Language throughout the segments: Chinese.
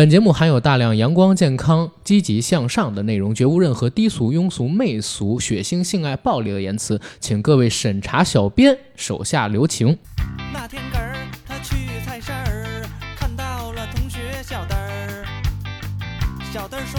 本节目含有大量阳光、健康、积极向上的内容，绝无任何低俗、庸俗、媚俗、血腥、性爱、暴力的言辞，请各位审查小编手下留情。那天根儿他去菜市儿，看到了同学小灯儿。小灯儿说：“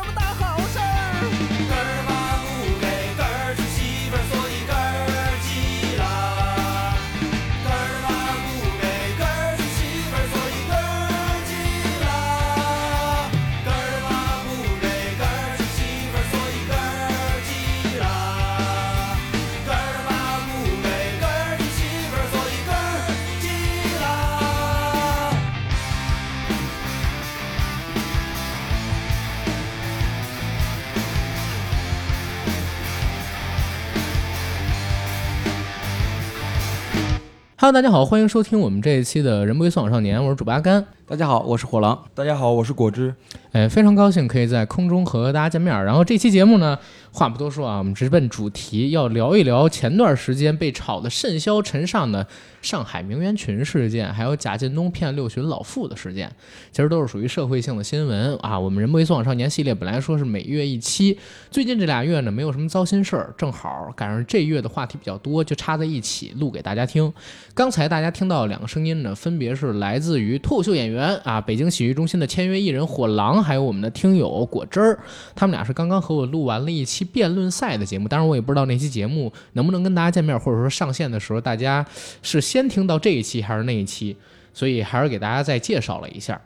Hello，大家好，欢迎收听我们这一期的《人不为所往少年》，我是主八甘。大家好，我是火狼。大家好，我是果汁。哎，非常高兴可以在空中和大家见面儿。然后这期节目呢，话不多说啊，我们直奔主题，要聊一聊前段时间被炒得甚嚣尘上的上海名媛群事件，还有贾进东骗六旬老妇的事件，其实都是属于社会性的新闻啊。我们人不为所往少年系列本来说是每月一期，最近这俩月呢没有什么糟心事儿，正好赶上这月的话题比较多，就插在一起录给大家听。刚才大家听到两个声音呢，分别是来自于脱口秀演员啊，北京喜剧中心的签约艺人火狼，还有我们的听友果汁儿，他们俩是刚刚和我录完了一期辩论赛的节目。当然，我也不知道那期节目能不能跟大家见面，或者说上线的时候大家是先听到这一期还是那一期，所以还是给大家再介绍了一下。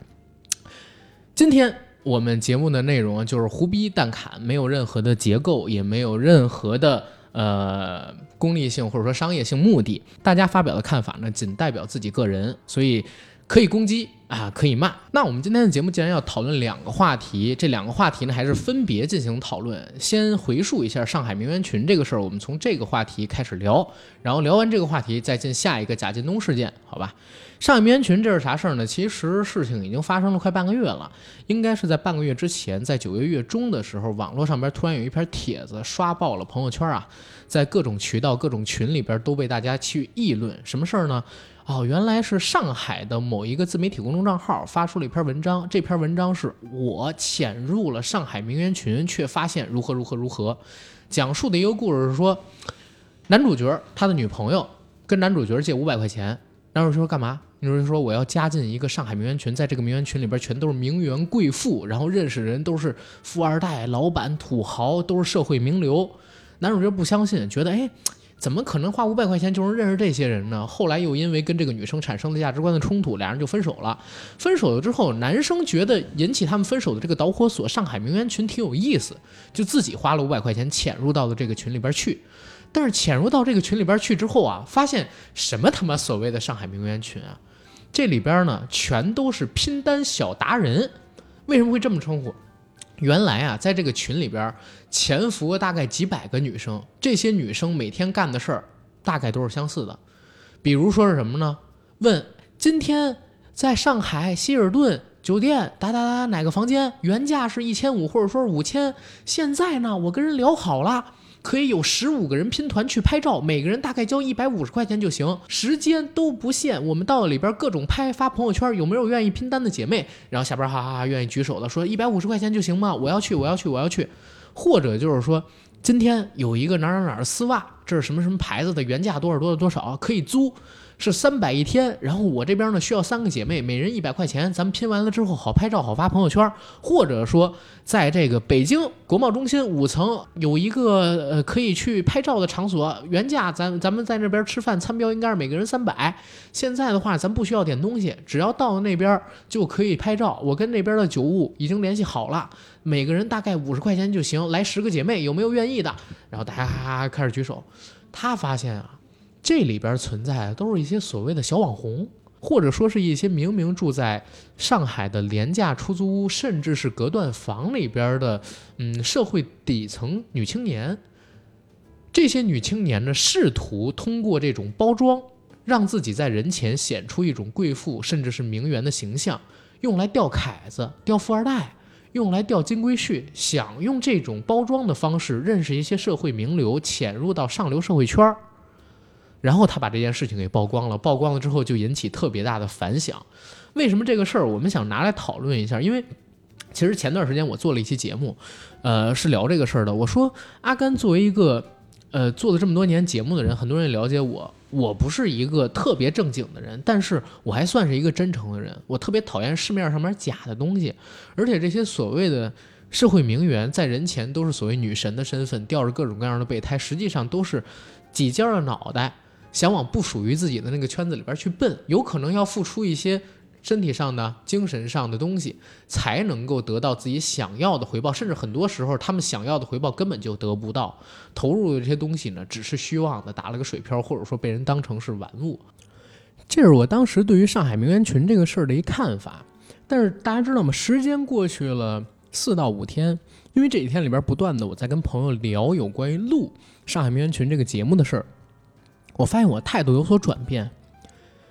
今天我们节目的内容就是胡逼蛋侃，没有任何的结构，也没有任何的呃功利性或者说商业性目的。大家发表的看法呢，仅代表自己个人，所以可以攻击啊，可以骂。那我们今天的节目既然要讨论两个话题，这两个话题呢还是分别进行讨论。先回述一下上海名媛群这个事儿，我们从这个话题开始聊，然后聊完这个话题再进下一个贾进东事件，好吧？上海名媛群这是啥事儿呢？其实事情已经发生了快半个月了，应该是在半个月之前，在九月月中的时候，网络上边突然有一篇帖子刷爆了朋友圈啊，在各种渠道、各种群里边都被大家去议论。什么事儿呢？哦，原来是上海的某一个自媒体公众账号发出了一篇文章，这篇文章是我潜入了上海名媛群，却发现如何如何如何，讲述的一个故事是说，男主角他的女朋友跟男主角借五百块钱，男主角说干嘛？女主角说我要加进一个上海名媛群，在这个名媛群里边全都是名媛贵妇，然后认识人都是富二代、老板、土豪，都是社会名流。男主角不相信，觉得哎。怎么可能花五百块钱就能认识这些人呢？后来又因为跟这个女生产生了价值观的冲突，俩人就分手了。分手了之后，男生觉得引起他们分手的这个导火索——上海名媛群挺有意思，就自己花了五百块钱潜入到了这个群里边去。但是潜入到这个群里边去之后啊，发现什么他妈所谓的上海名媛群啊，这里边呢全都是拼单小达人。为什么会这么称呼？原来啊，在这个群里边潜伏了大概几百个女生，这些女生每天干的事儿大概都是相似的，比如说是什么呢？问今天在上海希尔顿酒店哒哒哒哪个房间原价是一千五或者说五千，现在呢我跟人聊好了。可以有十五个人拼团去拍照，每个人大概交一百五十块钱就行，时间都不限。我们到里边各种拍发朋友圈，有没有愿意拼单的姐妹？然后下边哈哈哈愿意举手的说一百五十块钱就行吗？我要去，我要去，我要去。或者就是说，今天有一个哪哪哪的丝袜，这是什么什么牌子的，原价多少多少多少，可以租。是三百一天，然后我这边呢需要三个姐妹，每人一百块钱，咱们拼完了之后好拍照，好发朋友圈，或者说在这个北京国贸中心五层有一个呃可以去拍照的场所，原价咱咱们在那边吃饭餐标应该是每个人三百，现在的话咱不需要点东西，只要到了那边就可以拍照，我跟那边的酒务已经联系好了，每个人大概五十块钱就行，来十个姐妹有没有愿意的？然后大家开始举手，他发现啊。这里边存在的都是一些所谓的小网红，或者说是一些明明住在上海的廉价出租屋，甚至是隔断房里边的，嗯，社会底层女青年。这些女青年呢，试图通过这种包装，让自己在人前显出一种贵妇甚至是名媛的形象，用来钓凯子、钓富二代，用来钓金龟婿，想用这种包装的方式认识一些社会名流，潜入到上流社会圈儿。然后他把这件事情给曝光了，曝光了之后就引起特别大的反响。为什么这个事儿我们想拿来讨论一下？因为其实前段时间我做了一期节目，呃，是聊这个事儿的。我说阿甘作为一个呃做了这么多年节目的人，很多人也了解我，我不是一个特别正经的人，但是我还算是一个真诚的人。我特别讨厌市面上面假的东西，而且这些所谓的社会名媛在人前都是所谓女神的身份，吊着各种各样的备胎，实际上都是几尖的脑袋。想往不属于自己的那个圈子里边去奔，有可能要付出一些身体上的、精神上的东西，才能够得到自己想要的回报。甚至很多时候，他们想要的回报根本就得不到。投入的这些东西呢，只是虚妄的，打了个水漂，或者说被人当成是玩物。这是我当时对于上海名媛群这个事儿的一看法。但是大家知道吗？时间过去了四到五天，因为这几天里边不断的我在跟朋友聊有关于录上海名媛群这个节目的事儿。我发现我态度有所转变，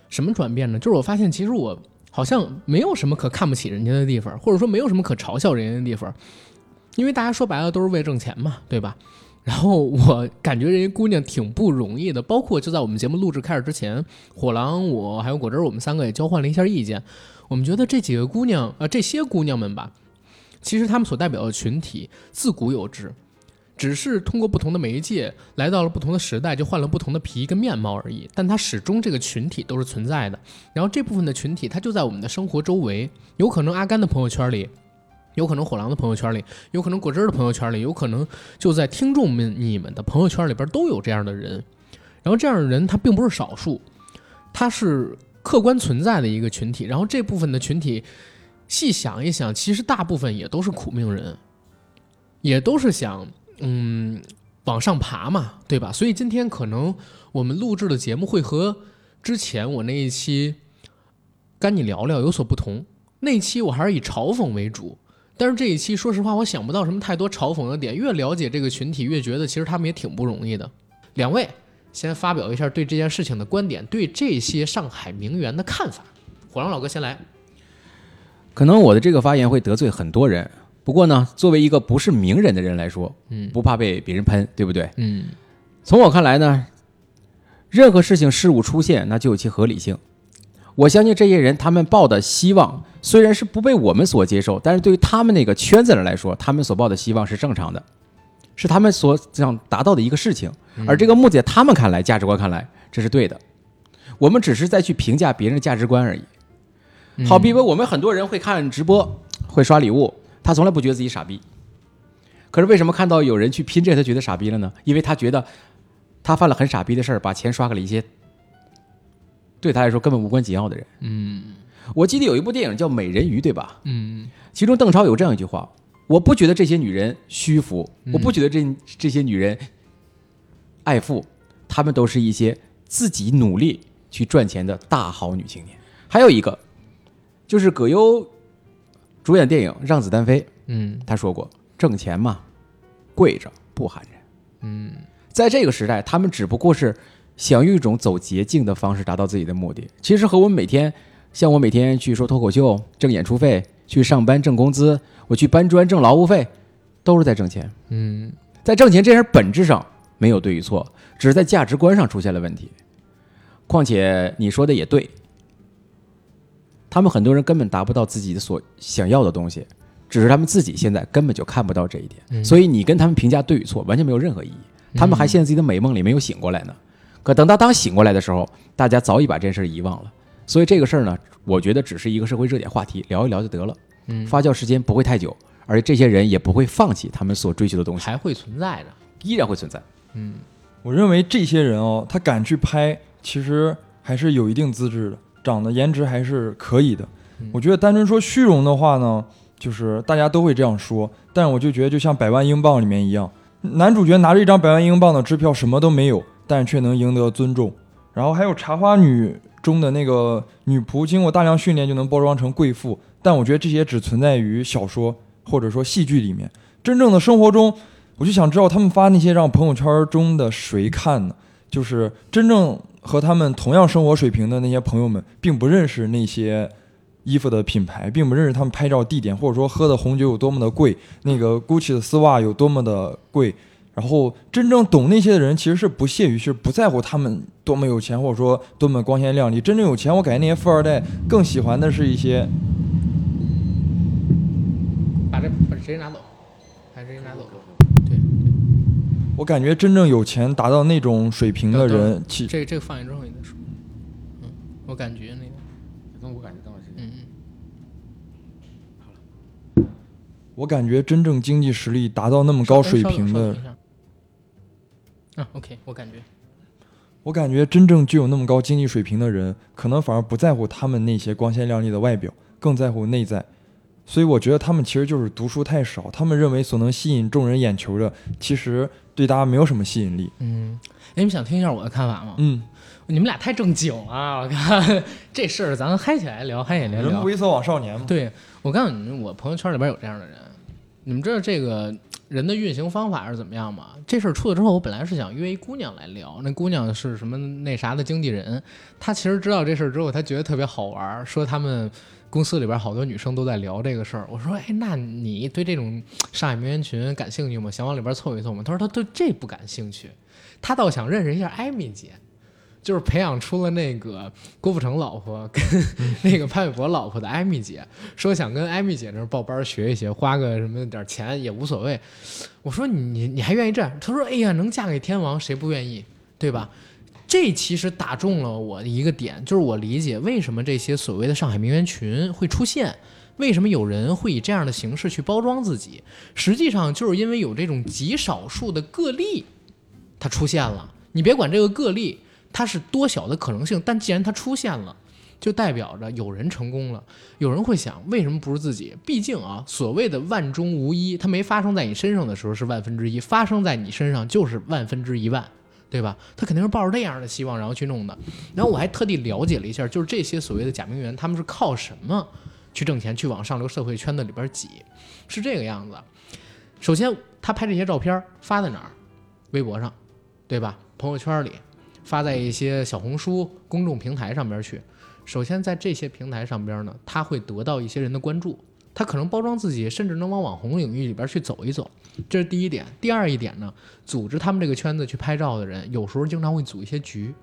什么转变呢？就是我发现其实我好像没有什么可看不起人家的地方，或者说没有什么可嘲笑人家的地方，因为大家说白了都是为挣钱嘛，对吧？然后我感觉人家姑娘挺不容易的，包括就在我们节目录制开始之前，火狼我还有果汁我们三个也交换了一下意见，我们觉得这几个姑娘啊，这些姑娘们吧，其实她们所代表的群体自古有之。只是通过不同的媒介来到了不同的时代，就换了不同的皮跟面貌而已。但它始终这个群体都是存在的。然后这部分的群体，它就在我们的生活周围。有可能阿甘的朋友圈里，有可能火狼的朋友圈里，有可能果汁的朋友圈里，有可能就在听众们你们的朋友圈里边都有这样的人。然后这样的人他并不是少数，他是客观存在的一个群体。然后这部分的群体，细想一想，其实大部分也都是苦命人，也都是想。嗯，往上爬嘛，对吧？所以今天可能我们录制的节目会和之前我那一期跟你聊聊有所不同。那期我还是以嘲讽为主，但是这一期说实话，我想不到什么太多嘲讽的点。越了解这个群体，越觉得其实他们也挺不容易的。两位先发表一下对这件事情的观点，对这些上海名媛的看法。火狼老哥先来。可能我的这个发言会得罪很多人。不过呢，作为一个不是名人的人来说，嗯，不怕被别人喷，对不对？嗯，从我看来呢，任何事情事物出现，那就有其合理性。我相信这些人他们抱的希望，虽然是不被我们所接受，但是对于他们那个圈子人来说，他们所抱的希望是正常的，是他们所想达到的一个事情。而这个目的，他们看来，价值观看来，这是对的。我们只是在去评价别人的价值观而已。好比说，我们很多人会看直播，会刷礼物。他从来不觉得自己傻逼，可是为什么看到有人去拼这，他觉得傻逼了呢？因为他觉得他犯了很傻逼的事儿，把钱刷给了一些对他来说根本无关紧要的人。嗯，我记得有一部电影叫《美人鱼》，对吧？嗯，其中邓超有这样一句话：“我不觉得这些女人虚浮，我不觉得这这些女人爱富，她们都是一些自己努力去赚钱的大好女青年。”还有一个就是葛优。主演电影《让子弹飞》，嗯，他说过：“挣钱嘛，跪着不寒碜。”嗯，在这个时代，他们只不过是想用一种走捷径的方式达到自己的目的。其实和我们每天，像我每天去说脱口秀挣演出费，去上班挣工资，我去搬砖挣劳务费，都是在挣钱。嗯，在挣钱这事本质上没有对与错，只是在价值观上出现了问题。况且你说的也对。他们很多人根本达不到自己的所想要的东西，只是他们自己现在根本就看不到这一点，所以你跟他们评价对与错完全没有任何意义。他们还陷在自己的美梦里没有醒过来呢。可等到当醒过来的时候，大家早已把这事儿遗忘了。所以这个事儿呢，我觉得只是一个社会热点话题，聊一聊就得了。嗯，发酵时间不会太久，而且这些人也不会放弃他们所追求的东西，还会存在的，依然会存在。嗯，我认为这些人哦，他敢去拍，其实还是有一定资质的。长得颜值还是可以的，我觉得单纯说虚荣的话呢，就是大家都会这样说。但我就觉得，就像百万英镑里面一样，男主角拿着一张百万英镑的支票，什么都没有，但却能赢得尊重。然后还有茶花女中的那个女仆，经过大量训练就能包装成贵妇，但我觉得这些只存在于小说或者说戏剧里面。真正的生活中，我就想知道他们发那些让朋友圈中的谁看呢？就是真正和他们同样生活水平的那些朋友们，并不认识那些衣服的品牌，并不认识他们拍照地点，或者说喝的红酒有多么的贵，那个 GUCCI 的丝袜有多么的贵。然后真正懂那些的人，其实是不屑于，是不在乎他们多么有钱，或者说多么光鲜亮丽。真正有钱，我感觉那些富二代更喜欢的是一些把这把这直接拿走，把这直接拿走。对，我感觉真正有钱达到那种水平的等人，其这个这个放一之后你再说。嗯，我感觉那个，跟我感觉到是嗯嗯。我感觉真正经济实力达到那么高水平的啊，OK，我感觉我感觉真正具有那么高经济水平的人，可能反而不在乎他们那些光鲜亮丽的外表，更在乎内在。所以我觉得他们其实就是读书太少，他们认为所能吸引众人眼球的，其实对大家没有什么吸引力。嗯，哎，你们想听一下我的看法吗？嗯，你们俩太正经了，我看 这事儿咱嗨起来聊，嗨起来聊人不。为所往少年嘛。对，我告诉你们，我朋友圈里边有这样的人，你们知道这个人的运行方法是怎么样吗？这事儿出了之后，我本来是想约一姑娘来聊，那姑娘是什么那啥的经纪人，她其实知道这事儿之后，她觉得特别好玩儿，说他们公司里边好多女生都在聊这个事儿。我说，哎，那你对这种上海名媛群感兴趣吗？想往里边凑一凑吗？她说她对这不感兴趣，她倒想认识一下艾米姐。就是培养出了那个郭富城老婆跟那个潘玮柏老婆的艾米姐，说想跟艾米姐那儿报班学一学，花个什么点儿钱也无所谓。我说你你还愿意这样？他说哎呀，能嫁给天王谁不愿意，对吧？这其实打中了我的一个点，就是我理解为什么这些所谓的上海名媛群会出现，为什么有人会以这样的形式去包装自己，实际上就是因为有这种极少数的个例，它出现了。你别管这个个例它是多小的可能性，但既然它出现了。就代表着有人成功了，有人会想，为什么不是自己？毕竟啊，所谓的万中无一，它没发生在你身上的时候是万分之一，发生在你身上就是万分之一万，对吧？他肯定是抱着这样的希望，然后去弄的。然后我还特地了解了一下，就是这些所谓的假名媛，他们是靠什么去挣钱，去往上流社会圈子里边挤？是这个样子。首先，他拍这些照片发在哪儿？微博上，对吧？朋友圈里，发在一些小红书公众平台上边去。首先，在这些平台上边呢，他会得到一些人的关注，他可能包装自己，甚至能往网红领域里边去走一走，这是第一点。第二一点呢，组织他们这个圈子去拍照的人，有时候经常会组一些局，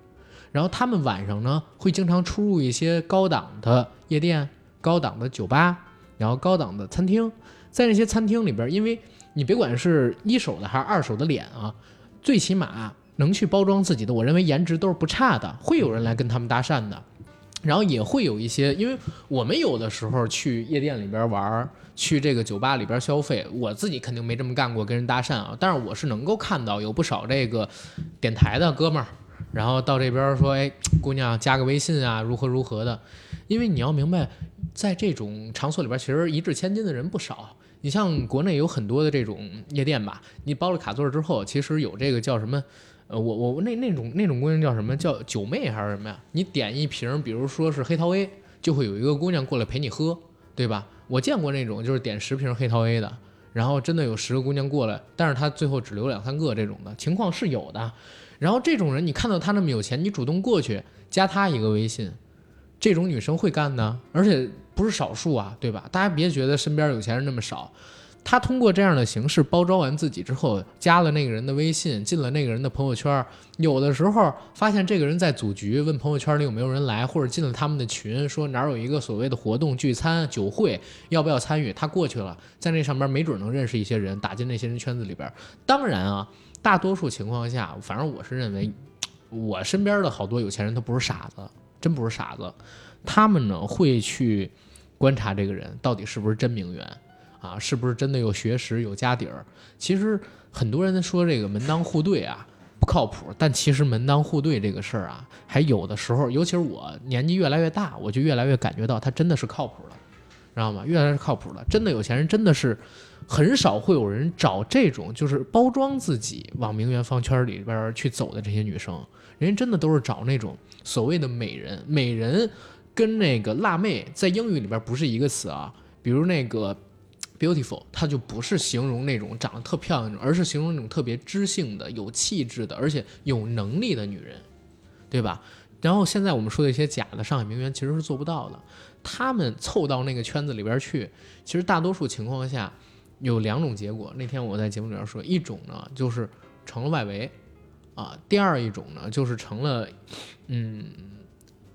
然后他们晚上呢会经常出入一些高档的夜店、高档的酒吧，然后高档的餐厅，在那些餐厅里边，因为你别管是一手的还是二手的脸啊，最起码能去包装自己的，我认为颜值都是不差的，会有人来跟他们搭讪的。然后也会有一些，因为我们有的时候去夜店里边玩，去这个酒吧里边消费，我自己肯定没这么干过，跟人搭讪啊。但是我是能够看到有不少这个点台的哥们儿，然后到这边说，哎，姑娘加个微信啊，如何如何的。因为你要明白，在这种场所里边，其实一掷千金的人不少。你像国内有很多的这种夜店吧，你包了卡座之后，其实有这个叫什么？呃，我我那那种那种姑娘叫什么叫九妹还是什么呀？你点一瓶，比如说是黑桃 A，就会有一个姑娘过来陪你喝，对吧？我见过那种就是点十瓶黑桃 A 的，然后真的有十个姑娘过来，但是她最后只留两三个这种的情况是有的。然后这种人，你看到她那么有钱，你主动过去加她一个微信，这种女生会干的，而且不是少数啊，对吧？大家别觉得身边有钱人那么少。他通过这样的形式包装完自己之后，加了那个人的微信，进了那个人的朋友圈。有的时候发现这个人在组局，问朋友圈里有没有人来，或者进了他们的群，说哪有一个所谓的活动聚餐酒会，要不要参与？他过去了，在那上边没准能认识一些人，打进那些人圈子里边。当然啊，大多数情况下，反正我是认为，我身边的好多有钱人他不是傻子，真不是傻子，他们呢会去观察这个人到底是不是真名媛。啊，是不是真的有学识、有家底儿？其实很多人说这个门当户对啊不靠谱，但其实门当户对这个事儿啊，还有的时候，尤其是我年纪越来越大，我就越来越感觉到它真的是靠谱的。知道吗？越来越靠谱了。真的有钱人真的是很少会有人找这种就是包装自己往名媛方圈里边去走的这些女生，人家真的都是找那种所谓的美人。美人跟那个辣妹在英语里边不是一个词啊，比如那个 beautiful，它就不是形容那种长得特漂亮那种，而是形容那种特别知性的、有气质的，而且有能力的女人，对吧？然后现在我们说的一些假的上海名媛其实是做不到的，他们凑到那个圈子里边去，其实大多数情况下有两种结果。那天我在节目里边说，一种呢就是成了外围，啊，第二一种呢就是成了，嗯，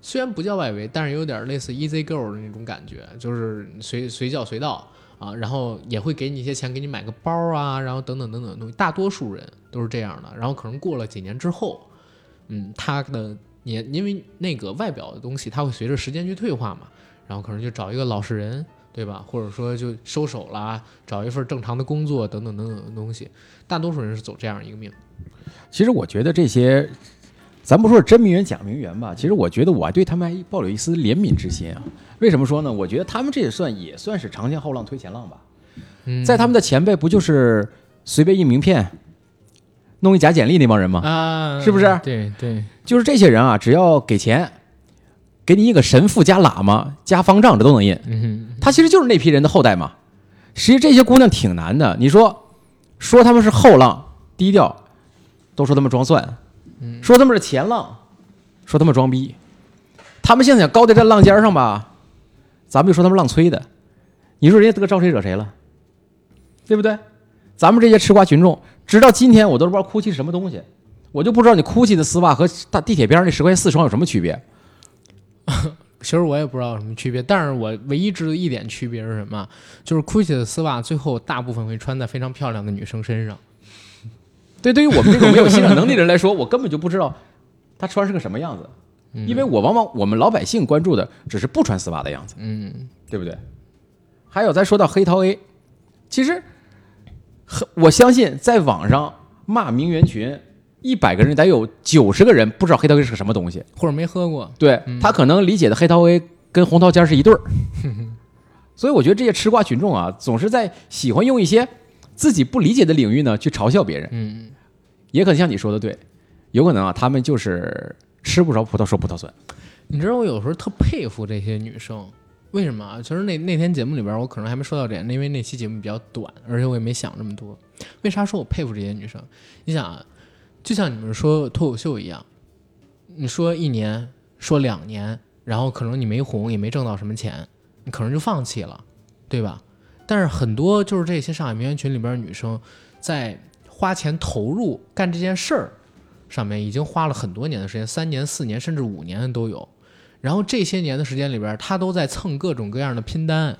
虽然不叫外围，但是有点类似 easy girl 的那种感觉，就是随随叫随到啊，然后也会给你一些钱，给你买个包啊，然后等等等等的东西。大多数人都是这样的，然后可能过了几年之后，嗯，他的也因为那个外表的东西，它会随着时间去退化嘛，然后可能就找一个老实人，对吧？或者说就收手啦，找一份正常的工作等等等等的东西。大多数人是走这样一个命。其实我觉得这些，咱不说是真名媛假名媛吧，其实我觉得我还对他们还抱有一丝怜悯之心啊。为什么说呢？我觉得他们这也算也算是长江后浪推前浪吧。嗯，在他们的前辈不就是随便印名片，弄一假简历那帮人吗？啊，是不是对对，就是这些人啊，只要给钱，给你一个神父加喇嘛加方丈，这都能印。嗯他其实就是那批人的后代嘛。实际这些姑娘挺难的，你说说他们是后浪低调，都说他们装蒜；说他们是前浪，说他们装逼。他们现在想高在这浪尖上吧，咱们就说他们浪吹的。你说人家得招谁惹谁了，对不对？咱们这些吃瓜群众，直到今天我都不知道 GUCCI 是什么东西，我就不知道你 GUCCI 的丝袜和大地铁边上那十块钱四双有什么区别。其实我也不知道有什么区别，但是我唯一知道一点区别是什么，就是 GUCCI 的丝袜最后大部分会穿在非常漂亮的女生身上。对，对于我们这种没有欣赏能力的人来说，我根本就不知道他穿是个什么样子，因为我往往我们老百姓关注的只是不穿丝袜的样子，嗯，对不对？还有再说到黑桃 A，其实很我相信在网上骂名媛群，一百个人得有九十个人不知道黑桃 A 是个什么东西，或者没喝过。对他可能理解的黑桃 A 跟红桃尖是一对儿，所以我觉得这些吃瓜群众啊，总是在喜欢用一些自己不理解的领域呢去嘲笑别人。嗯，也可能像你说的对，有可能啊，他们就是吃不着葡萄说葡萄酸。你知道我有时候特佩服这些女生，为什么啊？其实那那天节目里边，我可能还没说到这点，因为那期节目比较短，而且我也没想这么多。为啥说我佩服这些女生？你想啊，就像你们说脱口秀一样，你说一年，说两年，然后可能你没红，也没挣到什么钱，你可能就放弃了，对吧？但是很多就是这些上海名媛群里边女生，在花钱投入干这件事儿上面，已经花了很多年的时间，三年、四年甚至五年都有。然后这些年的时间里边，她都在蹭各种各样的拼单，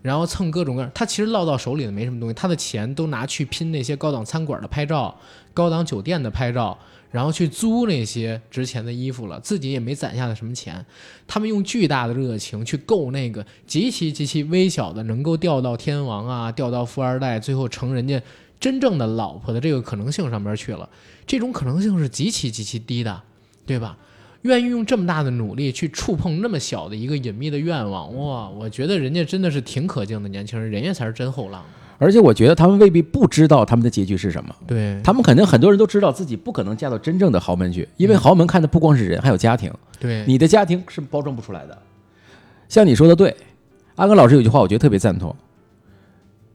然后蹭各种各样。她其实落到手里的没什么东西，她的钱都拿去拼那些高档餐馆的拍照、高档酒店的拍照，然后去租那些值钱的衣服了，自己也没攒下的什么钱。他们用巨大的热情去购那个极其极其微小的，能够钓到天王啊，钓到富二代，最后成人家真正的老婆的这个可能性上边去了。这种可能性是极其极其低的，对吧？愿意用这么大的努力去触碰那么小的一个隐秘的愿望，哇！我觉得人家真的是挺可敬的年轻人，人家才是真后浪。而且我觉得他们未必不知道他们的结局是什么，对，他们肯定很多人都知道自己不可能嫁到真正的豪门去，因为豪门看的不光是人，还有家庭。对，你的家庭是包装不出来的。像你说的对，阿甘老师有句话我觉得特别赞同：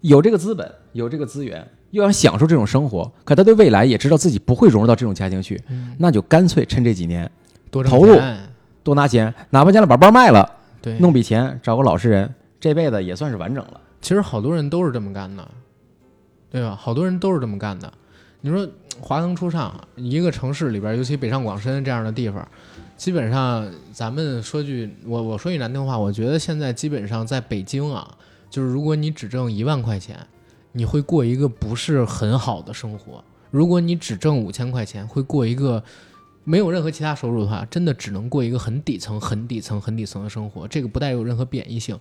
有这个资本，有这个资源，又想享受这种生活，可他对未来也知道自己不会融入到这种家庭去，那就干脆趁这几年多投入多拿钱，哪怕将来把包卖了，对，弄笔钱，找个老实人，这辈子也算是完整了。其实好多人都是这么干的，对吧？好多人都是这么干的。你说华灯初上，一个城市里边，尤其北上广深这样的地方，基本上咱们说句我我说句难听话，我觉得现在基本上在北京啊，就是如果你只挣一万块钱，你会过一个不是很好的生活；如果你只挣五千块钱，会过一个没有任何其他收入的话，真的只能过一个很底层、很底层、很底层的生活。这个不带有任何贬义性。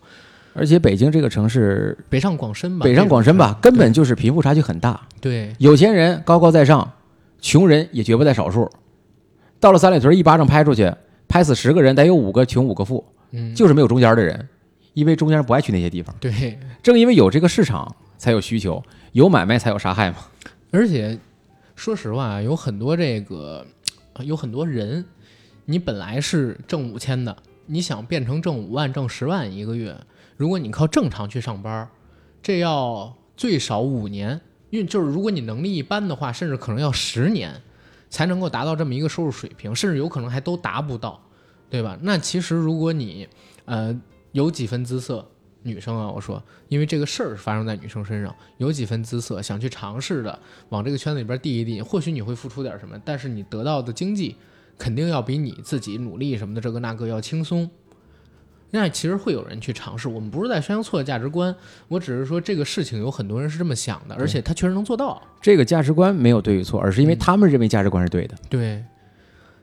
而且北京这个城市，北上广深吧，北上广深吧，根本就是贫富差距很大，对有钱人高高在上，穷人也绝不在少数。到了三里屯，一巴掌拍出去，拍死十个人，得有五个穷五个富，嗯，就是没有中间的人。因为中间人不爱去那些地方。对，正因为有这个市场，才有需求，有买卖才有杀害嘛。而且说实话，有很多这个呃有很多人，你本来是挣五千的，你想变成挣五万、挣十万一个月，如果你靠正常去上班，这要最少五年，因为就是如果你能力一般的话，甚至可能要十年才能够达到这么一个收入水平，甚至有可能还都达不到，对吧？那其实如果你呃有几分姿色，女生啊，我说，因为这个事儿发生在女生身上，有几分姿色，想去尝试的，往这个圈子里边递一递，或许你会付出点什么，但是你得到的经济肯定要比你自己努力什么的这个那个要轻松。那其实会有人去尝试，我们不是在宣扬错的价值观，我只是说这个事情有很多人是这么想的，而且他确实能做到。这个价值观没有对与错，而是因为嗯他们认为价值观是对的。对，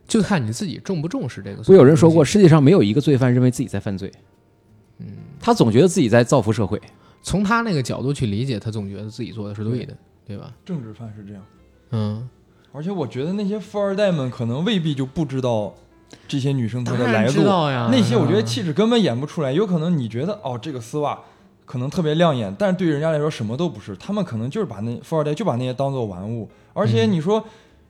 就看你自己重不重视这个。不有人说过，，世界上没有一个罪犯认为自己在犯罪，嗯，他总觉得自己在造福社会。从他那个角度去理解，他总觉得自己做的是对的，对吧？政治犯是这样，嗯，而且我觉得那些富二代们可能未必就不知道这些女生她的来路。知道呀。那些我觉得嗯气质根本演不出来，有可能你觉得哦这个丝袜可能特别亮眼，但是对于人家来说什么都不是，他们可能就是把那富二代就把那些当做玩物，而且嗯你说。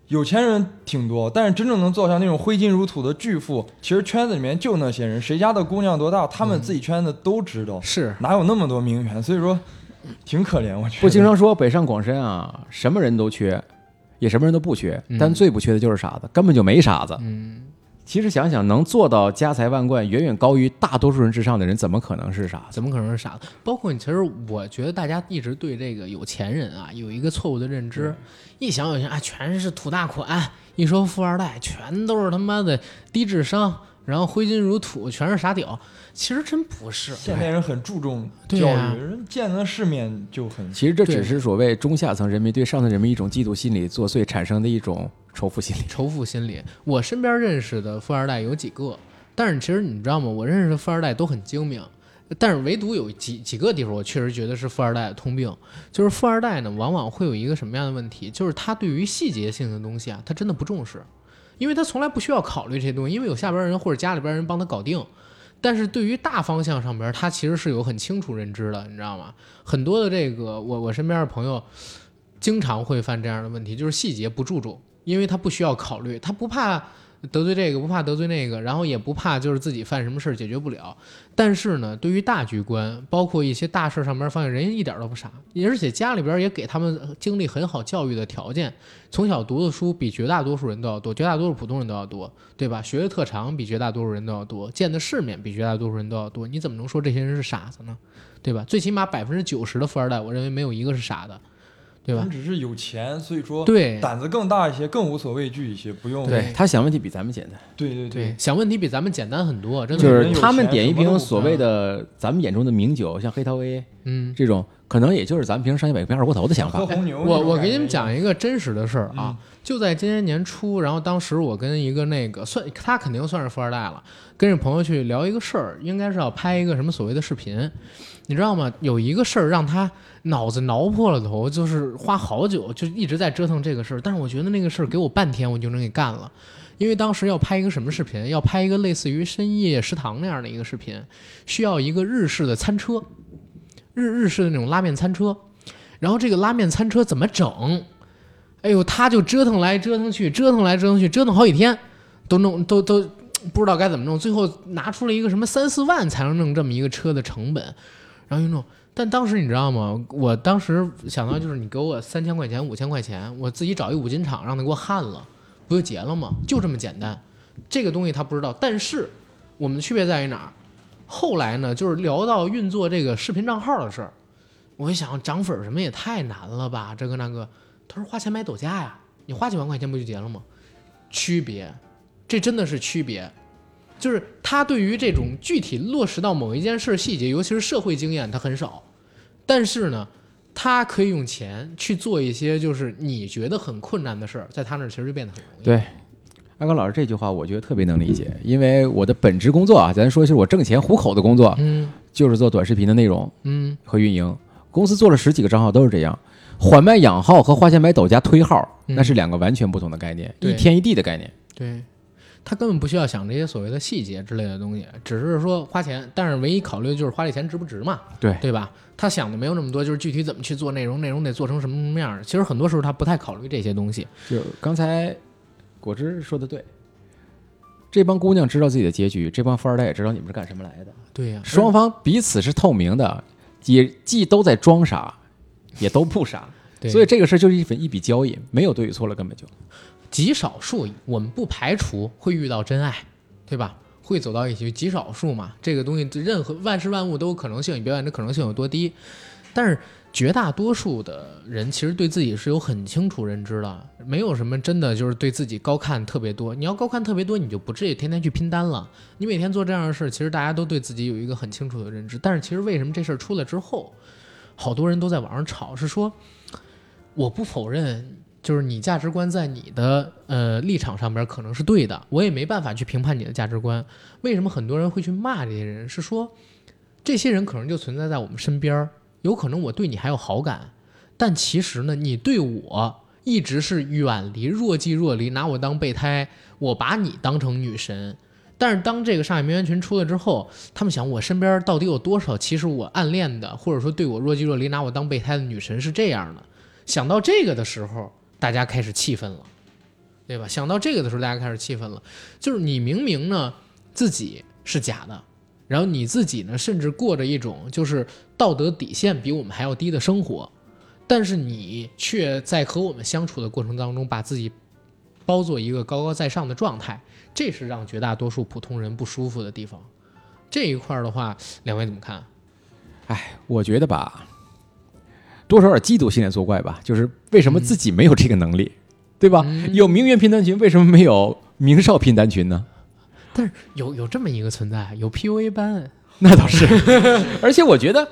有钱人挺多，但是真正能做像那种挥金如土的巨富，其实圈子里面就那些人，谁家的姑娘多大，他们自己圈子都知道，是哪有那么多名媛？所以说，挺可怜，我觉得。不经常说北上广深啊，什么人都缺，也什么人都不缺，嗯但最不缺的就是傻子，根本就没傻子。嗯，其实想想，能做到家财万贯，远远高于大多数人之上的人，怎么可能是傻？怎么可能是傻子？包括你，其实我觉得大家一直对这个有钱人啊有一个错误的认知，一想有钱啊全是土大款，一说富二代全都是他妈的低智商，然后挥金如土，全是傻屌。其实真不是，现代人很注重教育，人见了世面就很其实这只是所谓中下层人民对上层人民一种嫉妒心理作祟产生的一种仇富心理。仇富心理。我身边认识的富二代有几个，但是其实你知道吗？我认识的富二代都很精明，但是唯独有几几个地方，我确实觉得是富二代的通病，就是富二代呢，往往会有一个什么样的问题，就是他对于细节性的东西啊，他真的不重视，因为他从来不需要考虑这些东西，因为有下边人或者家里边人帮他搞定。但是对于大方向上边，他其实是有很清楚认知的，你知道吗？很多的这个，我我身边的朋友经常会犯这样的问题，就是细节不注重，因为他不需要考虑，他不怕得罪这个，不怕得罪那个，然后也不怕就是自己犯什么事儿解决不了。但是呢，对于大局观，包括一些大事儿上面方向，人家一点都不傻，而且家里边也给他们经历很好教育的条件，从小读的书比绝大多数人都要多，绝大多数普通人都要多，对吧？学的特长比绝大多数人都要多，见的世面比绝大多数人都要多，你怎么能说这些人是傻子呢？对吧？最起码百分之九十的富二代，我认为没有一个是傻的，对吧？他们？只是有钱，所以说对。胆子更大一些，更无所畏惧一些，不用对。他想问题比咱们简单，对对对，想问题比咱们简单很多，真的。就是他们点一瓶所谓的咱们眼中的名酒，像黑桃 A 嗯，这种，可能也就是咱们平时上一百瓶二锅头的想法喝。红牛。我我给你们讲一个真实的事儿啊，嗯就在今年年初，然后当时我跟一个那个算他肯定算是富二代了，跟着朋友去聊一个事儿，应该是要拍一个什么所谓的视频，你知道吗？有一个事儿让他脑子挠破了头，就是花好久就一直在折腾这个事儿，但是我觉得那个事儿给我半天我就能给干了。因为当时要拍一个什么视频？要拍一个类似于深夜食堂那样的一个视频，需要一个日式的餐车，日日式的那种拉面餐车。然后这个拉面餐车怎么整？哎呦，他就折腾来折腾去，折腾来折腾去，折腾好几天，都弄都都不知道该怎么弄。最后拿出了一个什么三四万才能弄这么一个车的成本，然后就弄。但当时你知道吗？我当时想到就是你给我三千块钱、五千块钱，我自己找一五金厂让他给我焊了，不就结了吗？就这么简单。这个东西他不知道，但是我们的区别在于哪儿？后来呢，就是聊到运作这个视频账号的事儿，我一想涨粉什么也太难了吧，这个那个。他说花钱买抖加呀，你花几万块钱不就结了吗？区别，这真的是区别。就是他对于这种具体落实到某一件事细节，尤其是社会经验，他很少。但是呢，他可以用钱去做一些就是你觉得很困难的事儿，在他那儿其实就变得很容易。对，阿刚老师这句话，我觉得特别能理解，因为我的本职工作啊，咱说就是我挣钱糊口的工作，嗯就是做短视频的内容嗯，和运营。公司做了十几个账号都是这样，缓慢养号和花钱买抖加推号，嗯那是两个完全不同的概念，一天一地的概念。对。他根本不需要想这些所谓的细节之类的东西，只是说花钱，但是唯一考虑的就是花这钱值不值嘛，对对吧？他想的没有那么多，就是具体怎么去做内容，内容得做成什么什么样。其实很多时候他不太考虑这些东西。就刚才果汁说的对，这帮姑娘知道自己的结局，这帮富二代也知道你们是干什么来的，对呀、双方彼此是透明的，也既都在装傻，也都不傻，对所以这个事儿就是一份一笔交易，没有对与错了，根本就。极少数，我们不排除会遇到真爱，对吧？会走到一起，极少数嘛，这个东西任何万事万物都有可能性，你别管这可能性有多低。但是绝大多数的人其实对自己是有很清楚认知的，没有什么真的就是对自己高看特别多。你要高看特别多，你就不至于天天去拼单了。你每天做这样的事，其实大家都对自己有一个很清楚的认知。但是其实为什么这事儿出来之后，好多人都在网上吵，是说我不否认就是你价值观在你的呃立场上边可能是对的，我也没办法去评判你的价值观。为什么很多人会去骂这些人？是说这些人可能就存在在我们身边儿，有可能我对你还有好感，但其实呢，你对我一直是远离、若即若离，拿我当备胎，我把你当成女神。但是当这个上海名媛群出来之后，他们想我身边到底有多少其实我暗恋的，或者说对我若即若离、拿我当备胎的女神是这样的？想到这个的时候，大家开始气愤了，对吧？想到这个的时候，大家开始气愤了，就是你明明呢自己是假的，然后你自己呢甚至过着一种就是道德底线比我们还要低的生活，但是你却在和我们相处的过程当中，把自己包做一个高高在上的状态，这是让绝大多数普通人不舒服的地方。这一块儿的话，两位怎么看？哎我觉得吧，多少有点嫉妒心理作怪吧，就是为什么自己没有这个能力，对吧？嗯有名媛拼单群，为什么没有名少拼单群呢？但是有有这么一个存在，有 PUA 班，那倒是，而且我觉得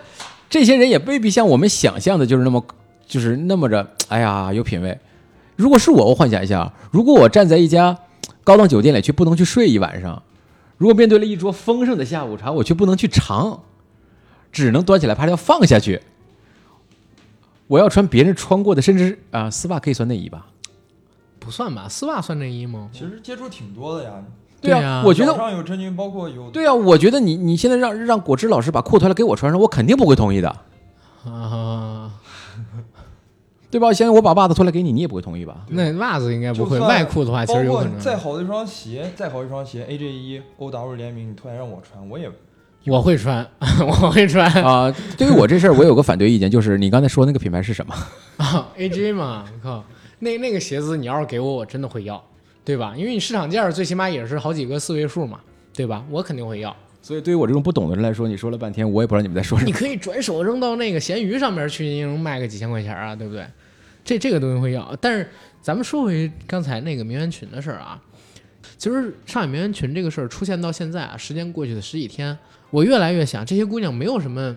这些人也未必像我们想象的，就是那么就是那么着，哎呀，有品位。如果是我，我幻想一下，如果我站在一家高档酒店里，却不能去睡一晚上；如果面对了一桌丰盛的下午茶，我却不能去尝，只能端起来啪要放下去。我要穿别人穿过的，甚至啊，丝袜可以算内衣吧？不算吧？丝袜算内衣吗？其实接触挺多的呀。对啊我觉得脚上有真菌，包括有对啊，我觉得你你现在让让果汁老师把裤脱了给我穿上，我肯定不会同意的，啊，对吧？现在我把袜子脱了给你，你也不会同意吧？那袜子应该不会，外裤的话其实有可能。再好的一双鞋，再好一双鞋，AJ 一 OW 联名，你突然让我穿，我也我会穿，我会穿啊、对于我这事儿，我有个反对意见，就是你刚才说那个品牌是什么？啊，AJ 嘛，我靠，那那个鞋子你要是给我，我真的会要，对吧？因为你市场价最起码也是好几个四位数嘛，对吧？我肯定会要。所以对于我这种不懂的人来说，你说了半天，我也不知道你们在说什么。你可以转手扔到那个闲鱼上面去，能卖个几千块钱啊，对不对？这这个东西会要，但是咱们说回刚才那个名媛群的事儿啊，其实上海名媛群这个事儿出现到现在啊，时间过去的十几天，我越来越想，这些姑娘没有什么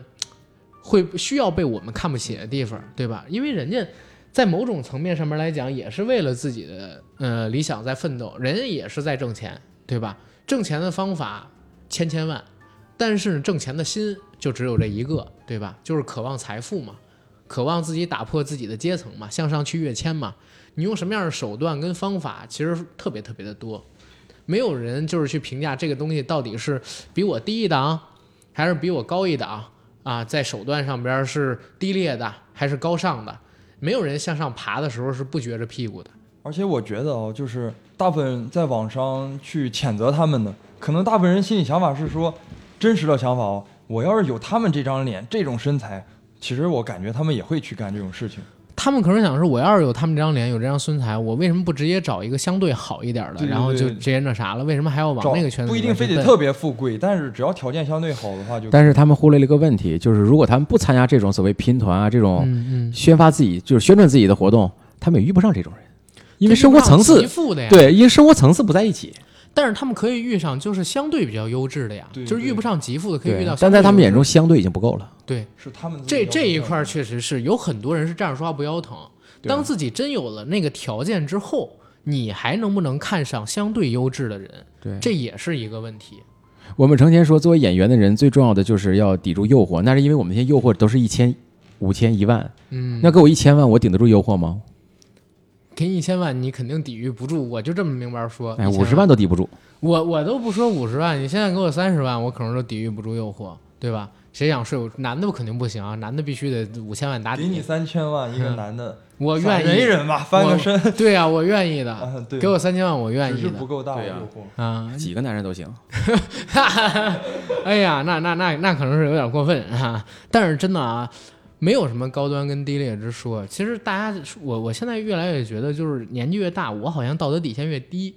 会需要被我们看不起的地方，对吧？因为人家在某种层面上面来讲，也是为了自己的呃理想在奋斗，人也是在挣钱，对吧？挣钱的方法千千万，但是挣钱的心就只有这一个，对吧？就是渴望财富嘛，渴望自己打破自己的阶层嘛，向上去跃迁嘛。你用什么样的手段跟方法，其实特别特别的多。没有人就是去评价这个东西到底是比我低一档，还是比我高一档啊？在手段上边是低劣的还是高尚的？没有人向上爬的时候是不撅着屁股的。而且我觉得哦，就是大部分在网上去谴责他们的，可能大部分人心里想法是说，真实的想法哦，我要是有他们这张脸、这种身材，其实我感觉他们也会去干这种事情。他们可能想说，我要是有他们这张脸，有这张身材，我为什么不直接找一个相对好一点的，对对然后就直接那啥了？为什么还要往那个圈子不一定非得特别富贵，但是只要条件相对好的话就，但是他们忽略了一个问题，就是如果他们不参加这种所谓拼团啊这种宣发自己，就是宣传自己的活动，他们也遇不上这种人，因为生活层次对，因为生活层次不在一起。但是他们可以遇上就是相对比较优质的呀，对就是遇不上极富的，可以遇到。，但在他们眼中，，相对已经不够了。对是他们这这一块确实是有很多人是站着说话不腰疼。当自己真有了那个条件之后，你还能不能看上相对优质的人？对，这也是一个问题。我们成天说，作为演员的人最重要的就是要抵住诱惑，那是因为我们那些诱惑都是一千、五千、一万。嗯，那给我一千万，我顶得住诱惑吗？给你一千万，你肯定抵御不住。我就这么明白说，哎，五十万都抵不住。我我都不说五十万，你现在给我三十万，我可能都抵御不住诱惑，对吧？谁想睡我？男的肯定不行啊，男的必须得五千万打底给你。三千万一个嗯男的，我忍愿意，一忍吧，翻个身。对呀、我愿意的。啊，对，给我三千万，我愿意的不够大对呀诱惑。啊！几个男人都行。哎呀，那那那那可能是有点过分啊。但是真的啊，没有什么高端跟低劣之说。其实大家，我我现在越来越觉得，就是年纪越大，我好像道德底线越低，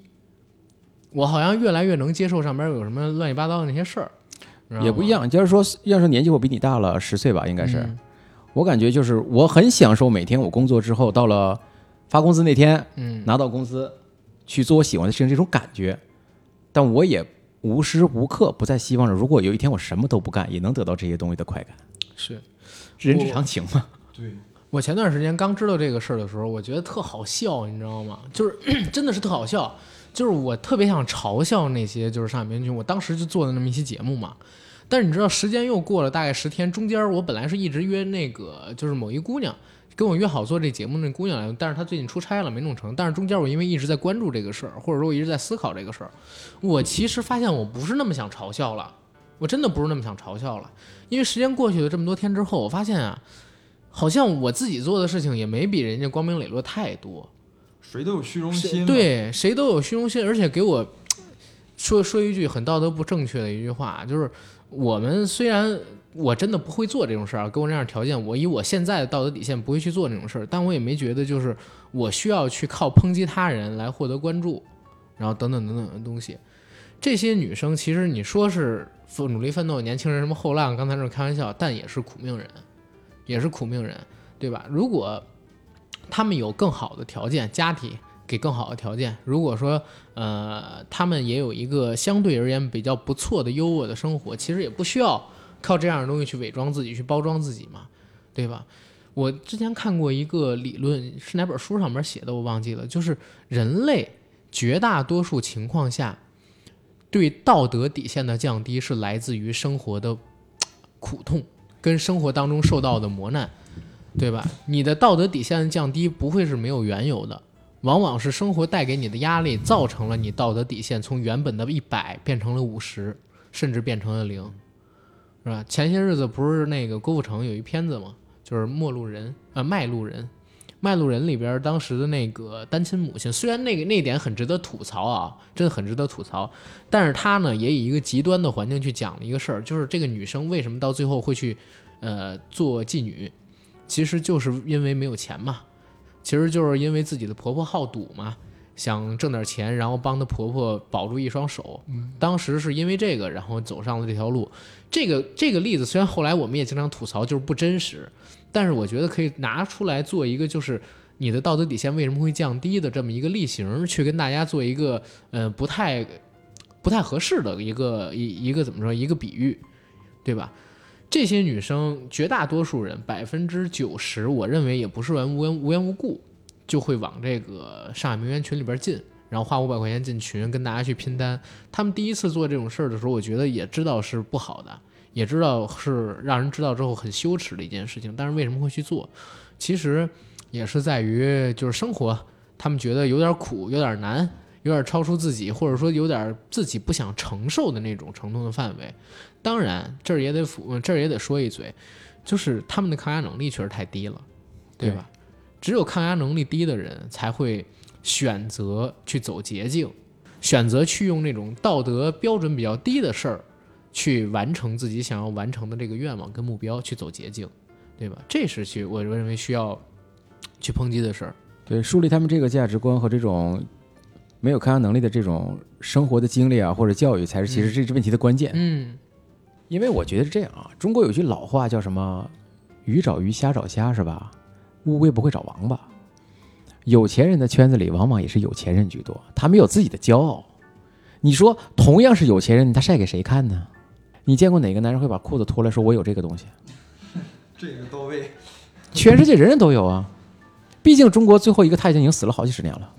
我好像越来越能接受上边有什么乱七八糟的那些事儿，也不一。样。就是说，要是年纪我比你大了十岁吧，应该是。嗯我感觉就是我很享受每天我工作之后到了发工资那天嗯，拿到工资去做我喜欢的事情这种感觉，但我也无时无刻不在希望着，如果有一天我什么都不干，也能得到这些东西的快感，是人之常情嘛。对，我前段时间刚知道这个事儿的时候，我觉得特好笑，你知道吗？就是 真的是特好笑，就是我特别想嘲笑那些就是上海民群，我当时就做的那么一期节目嘛。但是你知道，时间又过了大概十天，中间我本来是一直约那个就是某一姑娘跟我约好做这节目那姑娘来，但是她最近出差了没弄成。但是中间我因为一直在关注这个事儿，或者说我一直在思考这个事儿，我其实发现我不是那么想嘲笑了，我真的不是那么想嘲笑了，因为时间过去了这么多天之后，我发现啊。好像我自己做的事情也没比人家光明磊落太多，谁都有虚荣心。，对，谁都有虚荣心，而且给我说说一句很道德不正确的一句话，就是我们虽然我真的不会做这种事儿，给我那样条件，我以我现在的道德底线不会去做这种事儿，但我也没觉得就是我需要去靠抨击他人来获得关注，然后等等等等的东西。这些女生其实你说是奋努力奋斗的年轻人，什么后浪，刚才那是开玩笑，但也是苦命人，也是苦命人，对吧？如果他们有更好的条件，家庭给更好的条件，如果说呃他们也有一个相对而言比较不错的优渥的生活，其实也不需要靠这样的东西去伪装自己，去包装自己嘛，对吧？我之前看过一个理论，是哪本书上面写的，我忘记了，就是人类绝大多数情况下对道德底线的降低是来自于生活的苦痛跟生活当中受到的磨难，对吧？你的道德底线的降低不会是没有缘由的，往往是生活带给你的压力造成了你道德底线从原本的一百变成了五十，甚至变成了零，是吧？前些日子不是那个郭富城有一片子吗？就是《陌路人》啊，《卖路人》。《卖路人》里边当时的那个单亲母亲，虽然那个那点很值得吐槽啊，真的很值得吐槽，但是他呢也以一个极端的环境去讲了一个事儿，就是这个女生为什么到最后会去呃做妓女，其实就是因为没有钱嘛，其实就是因为自己的婆婆好赌嘛，想挣点钱，然后帮她婆婆保住一双手。当时是因为这个，然后走上了这条路。这个这个例子虽然后来我们也经常吐槽，就是不真实，但是我觉得可以拿出来做一个就是。你的道德底线为什么会降低的这么一个例行，去跟大家做一个呃不太不太合适的一个一一个怎么说一个比喻，对吧？这些女生绝大多数人百分之九十，我认为也不是无缘无缘无故就会往这个上海名媛群里边进，然后花五百块钱进群跟大家去拼单。他们第一次做这种事儿的时候，我觉得也知道是不好的，也知道是让人知道之后很羞耻的一件事情。但是为什么会去做？其实也是在于就是生活，他们觉得有点苦，有点难，有点超出自己，或者说有点自己不想承受的那种程度的范围。当然，这儿也得辅，这儿也得说一嘴，就是他们的抗压能力确实太低了，对吧？只有抗压能力低的人才会选择去走捷径，选择去用那种道德标准比较低的事儿去完成自己想要完成的这个愿望跟目标，去走捷径，对吧？这是去我认为需要去抨击的事儿。对，树立他们这个价值观和这种没有抗压能力的这种生活的经历啊，或者教育，才是其实这是问题的关键。嗯因为我觉得是这样啊，中国有句老话叫什么“鱼找鱼，虾找虾”，是吧？乌龟不会找王八。有钱人的圈子里，往往也是有钱人居多，他们有自己的骄傲。你说，同样是有钱人，他晒给谁看呢？你见过哪个男人会把裤子脱了说“我有这个东西这个到位。”？全世界人人都有啊。毕竟中国最后一个太监已经死了好几十年了，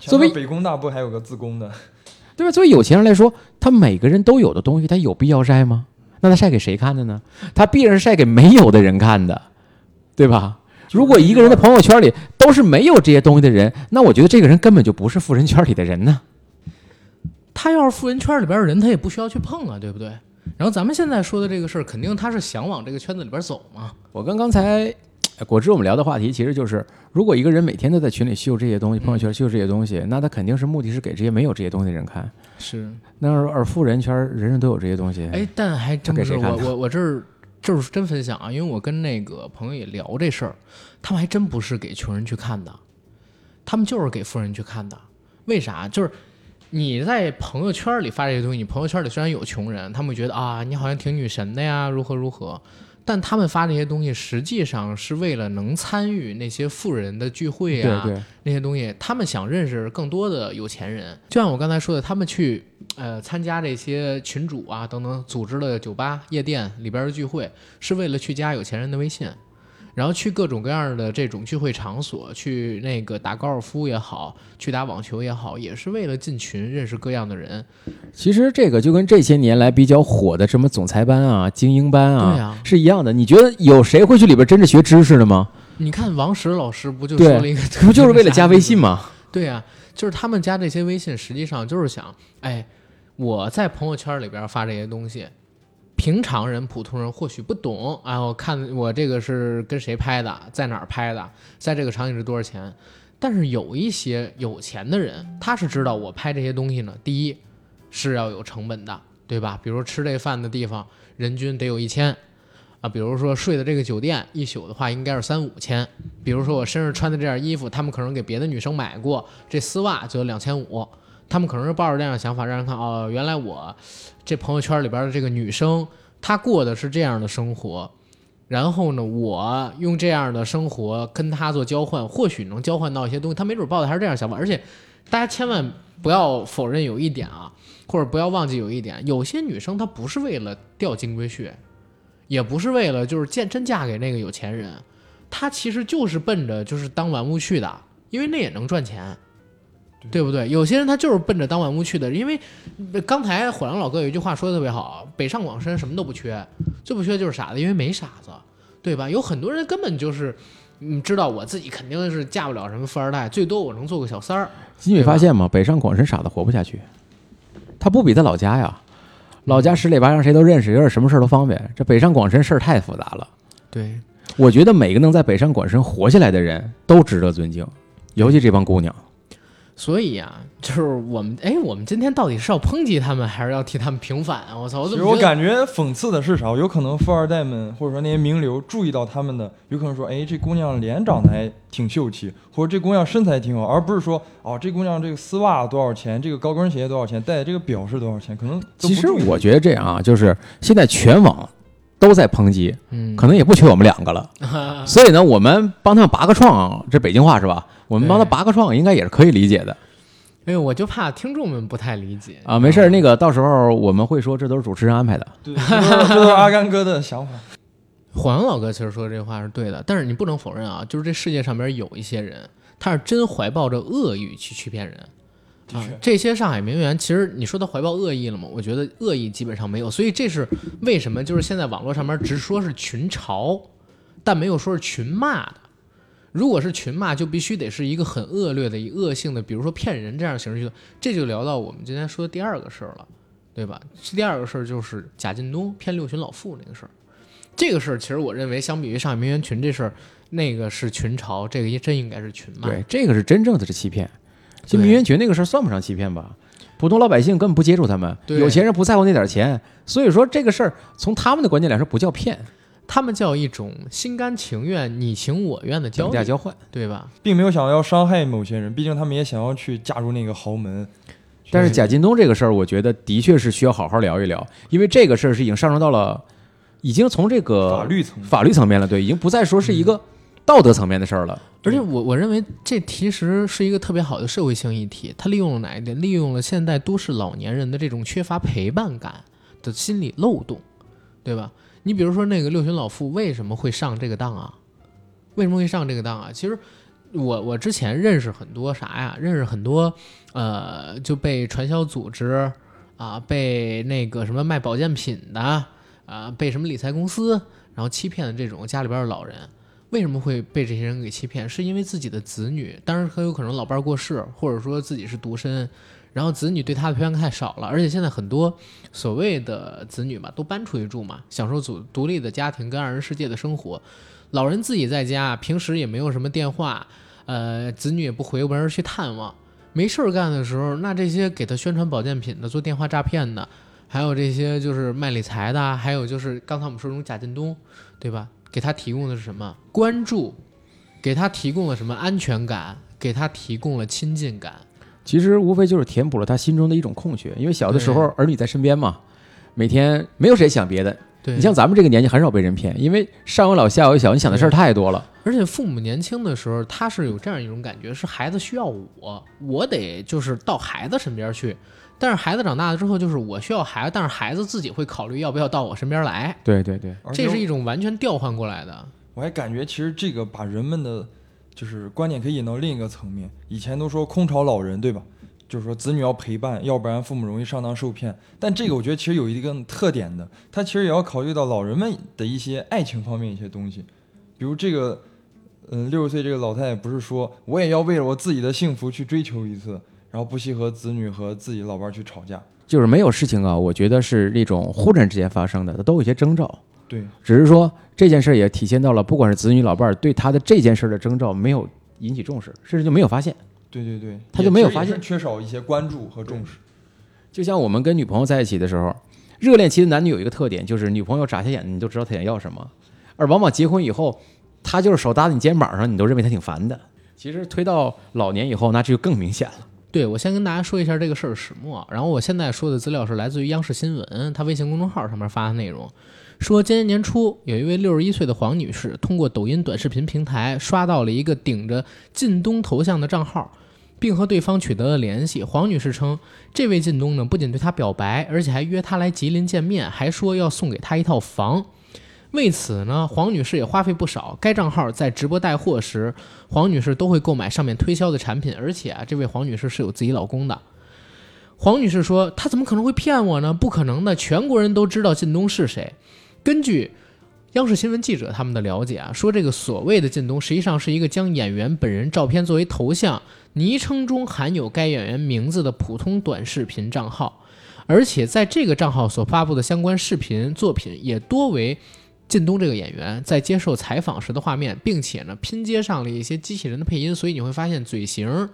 作为北工大不还有个自宫的？对吧？作为有钱人来说，他每个人都有的东西，他有必要晒吗？那他晒给谁看的呢？他必然是晒给没有的人看的，对吧？如果一个人的朋友圈里都都是没有这些东西的人，那我觉得这个人根本就不是富人圈里的人呢。他要是富人圈里边的人，他也不需要去碰啊，对不对？然后咱们现在说的这个事儿，肯定他是想往这个圈子里边走嘛。我跟刚才呃果汁我们聊的话题，其实就是，如果一个人每天都在群里秀这些东西，朋友圈秀这些东西，那他肯定是目的是给这些没有这些东西的人看。是，那而而富人圈人人都有这些东西，哎，但还真不是我我我这儿就是真分享啊，因为我跟那个朋友也聊这事儿，他们还真不是给穷人去看的，他们就是给富人去看的。为啥？就是你在朋友圈里发这些东西，你朋友圈里虽然有穷人，他们会觉得啊，你好像挺女神的呀，如何如何。但他们发这些东西，实际上是为了能参与那些富人的聚会啊，对对，那些东西，他们想认识更多的有钱人。就像我刚才说的，他们去呃参加这些群主啊等等组织的酒吧、夜店里边的聚会，是为了去加有钱人的微信，然后去各种各样的这种聚会场所，去那个打高尔夫也好，去打网球也好，也是为了进群认识各样的人。其实这个就跟这些年来比较火的什么总裁班啊、精英班啊，对啊是一样的。你觉得有谁会去里边真正学知识的吗？你看王石老师不就说了一个，不就是为了加微信？吗？对呀、就是他们加这些微信，实际上就是想，哎，我在朋友圈里边发这些东西，平常人、普通人或许不懂，哎，我看我这个是跟谁拍的，在哪儿拍的，在这个场景是多少钱。但是有一些有钱的人，他是知道我拍这些东西呢，第一是要有成本的，对吧？比如吃这饭的地方，人均得有一千。啊，比如说睡的这个酒店一宿的话，应该是三五千。比如说我身上穿的这件衣服，他们可能给别的女生买过，这丝袜就两千五。他们可能是抱着这样的想法，让人看哦，原来我这朋友圈里边的这个女生，她过的是这样的生活。然后呢，我用这样的生活跟她做交换，或许能交换到一些东西。她没准抱的还是这样想法。而且，大家千万不要否认有一点啊，或者不要忘记有一点，有些女生她不是为了钓金龟婿，也不是为了就是见真嫁给那个有钱人，她其实就是奔着就是当玩物去的，因为那也能赚钱，对不对？有些人他就是奔着当玩物去的，因为呃刚才火狼老哥有一句话说的特别好，北上广深什么都不缺，最不缺就是傻子，因为没傻子，对吧？有很多人根本就是。你，知道我自己肯定是嫁不了什么富二代，最多我能做个小三儿。你没发现吗？北上广深傻子活不下去，他不比他老家呀。老家十里八乡谁都认识，有点什么事儿都方便。这北上广深事儿太复杂了。对，我觉得每个能在北上广深活下来的人都值得尊敬，尤其这帮姑娘。所以啊、就是我们，哎，我们今天到底是要抨击他们，还是要替他们平反啊？我操！我其实我感觉讽刺的是啥？有可能富二代们或者说那些名流注意到他们的，有可能说，哎，这姑娘脸长得还挺秀气，或者这姑娘身材挺好，而不是说，哦，这姑娘这个丝袜多少钱，这个高跟鞋多少钱，戴的这个表是多少钱，可能其实我觉得这样啊，就是现在全网都在抨击，嗯，可能也不缺我们两个了。所以呢，我们帮他们拔个创，这北京话是吧？我们帮他拔个创，应该也是可以理解的哎，我就怕听众们不太理解啊。没事儿，那个到时候我们会说这都是主持人安排的。对，这都是这都阿甘哥的想法。火阳老哥其实说这话是对的，但是你不能否认啊，就是这世界上边有一些人，他是真怀抱着恶意去欺骗人。啊这些上海名媛，其实你说他怀抱恶意了吗？我觉得恶意基本上没有，所以这是为什么就是现在网络上面只说是群嘲，但没有说是群骂的。如果是群骂，就必须得是一个很恶劣的、以恶性的，比如说骗人这样的形式去做。这就聊到我们今天说的第二个事儿了，对吧？第二个事儿就是贾进东骗六旬老妇那个事儿。这个事儿其实我认为，相比于上海名媛群这事儿，那个是群嘲，这个也真应该是群骂。对，这个是真正的是欺骗。就对名媛群那个事儿算不上欺骗吧？普通老百姓根本不接触他们，有钱人不在乎那点钱，所以说这个事儿从他们的观点来说不叫骗，他们叫一种心甘情愿、你情我愿的交价交换。对吧？并没有想要伤害某些人，毕竟他们也想要去嫁入那个豪门。但是贾进东这个事儿，我觉得的确是需要好好聊一聊，因为这个事儿是已经上升到了，已经从这个法律层面法律层面了，对，已经不再说是一个道德层面的事儿了。而且我我认为这其实是一个特别好的社会性议题，它利用了哪一点？利用了现代都市老年人的这种缺乏陪伴感的心理漏洞，对吧？你比如说那个六旬老妇为什么会上这个当啊？为什么会上这个当啊？其实我我之前认识很多啥呀？认识很多呃就被传销组织啊，被那个什么卖保健品的啊，被什么理财公司然后欺骗的这种家里边的老人。为什么会被这些人给欺骗？是因为自己的子女，当然很有可能老伴儿过世，或者说自己是独身，然后子女对他的陪伴太少了，而且现在很多所谓的子女嘛，都搬出去住嘛，享受独独立的家庭跟二人世界的生活，老人自己在家，平时也没有什么电话，呃，子女也不回门去探望，没事儿干的时候，那这些给他宣传保健品的、做电话诈骗的，还有这些就是卖理财的，还有就是刚才我们说这种贾进东，对吧？给他提供的是什么关注？给他提供了什么安全感？给他提供了亲近感。其实无非就是填补了他心中的一种空缺，因为小的时候儿女在身边嘛，每天没有谁想别的。对你像咱们这个年纪很少被人骗，因为上有老下有小，你想的事儿太多了。而且父母年轻的时候，他是有这样一种感觉，是孩子需要我，我得就是到孩子身边去。但是孩子长大了之后，就是我需要孩子，但是孩子自己会考虑要不要到我身边来，对对对，这是一种完全调换过来的。我还感觉其实这个把人们的就是观点可以引到另一个层面。以前都说空巢老人，对吧？就是说子女要陪伴，要不然父母容易上当受骗。但这个我觉得其实有一个特点的，它其实也要考虑到老人们的一些爱情方面一些东西，比如这个，嗯，六十岁这个老太太不是说我也要为了我自己的幸福去追求一次，然后不惜和子女和自己老伴去吵架。就是没有事情啊，我觉得是那种忽然之间发生的，它都有一些征兆。对，只是说这件事儿也体现到了，不管是子女老伴儿对他的这件事儿的征兆没有引起重视，甚至就没有发现。对对对，他就没有发现缺少一些关注和重视。就像我们跟女朋友在一起的时候，热恋期的男女有一个特点，就是女朋友眨下眼，你都知道她想要什么；而往往结婚以后，她就是手搭在你肩膀上，你都认为她挺烦的。其实推到老年以后，那这就更明显了。对，我先跟大家说一下这个事儿始末。然后我现在说的资料是来自于央视新闻，他微信公众号上面发的内容，说今年年初有一位六十一岁的黄女士，通过抖音短视频平台刷到了一个顶着靳东头像的账号，并和对方取得了联系。黄女士称，这位靳东呢不仅对她表白，而且还约她来吉林见面，还说要送给她一套房。为此呢，黄女士也花费不少。该账号在直播带货时，黄女士都会购买上面推销的产品，而且啊，这位黄女士是有自己老公的。黄女士说：“她怎么可能会骗我呢？不可能的，全国人都知道靳东是谁。”根据央视新闻记者他们的了解啊，说这个所谓的靳东实际上是一个将演员本人照片作为头像、昵称中含有该演员名字的普通短视频账号，而且在这个账号所发布的相关视频作品也多为靳东这个演员在接受采访时的画面，并且呢拼接上了一些机器人的配音，所以你会发现嘴型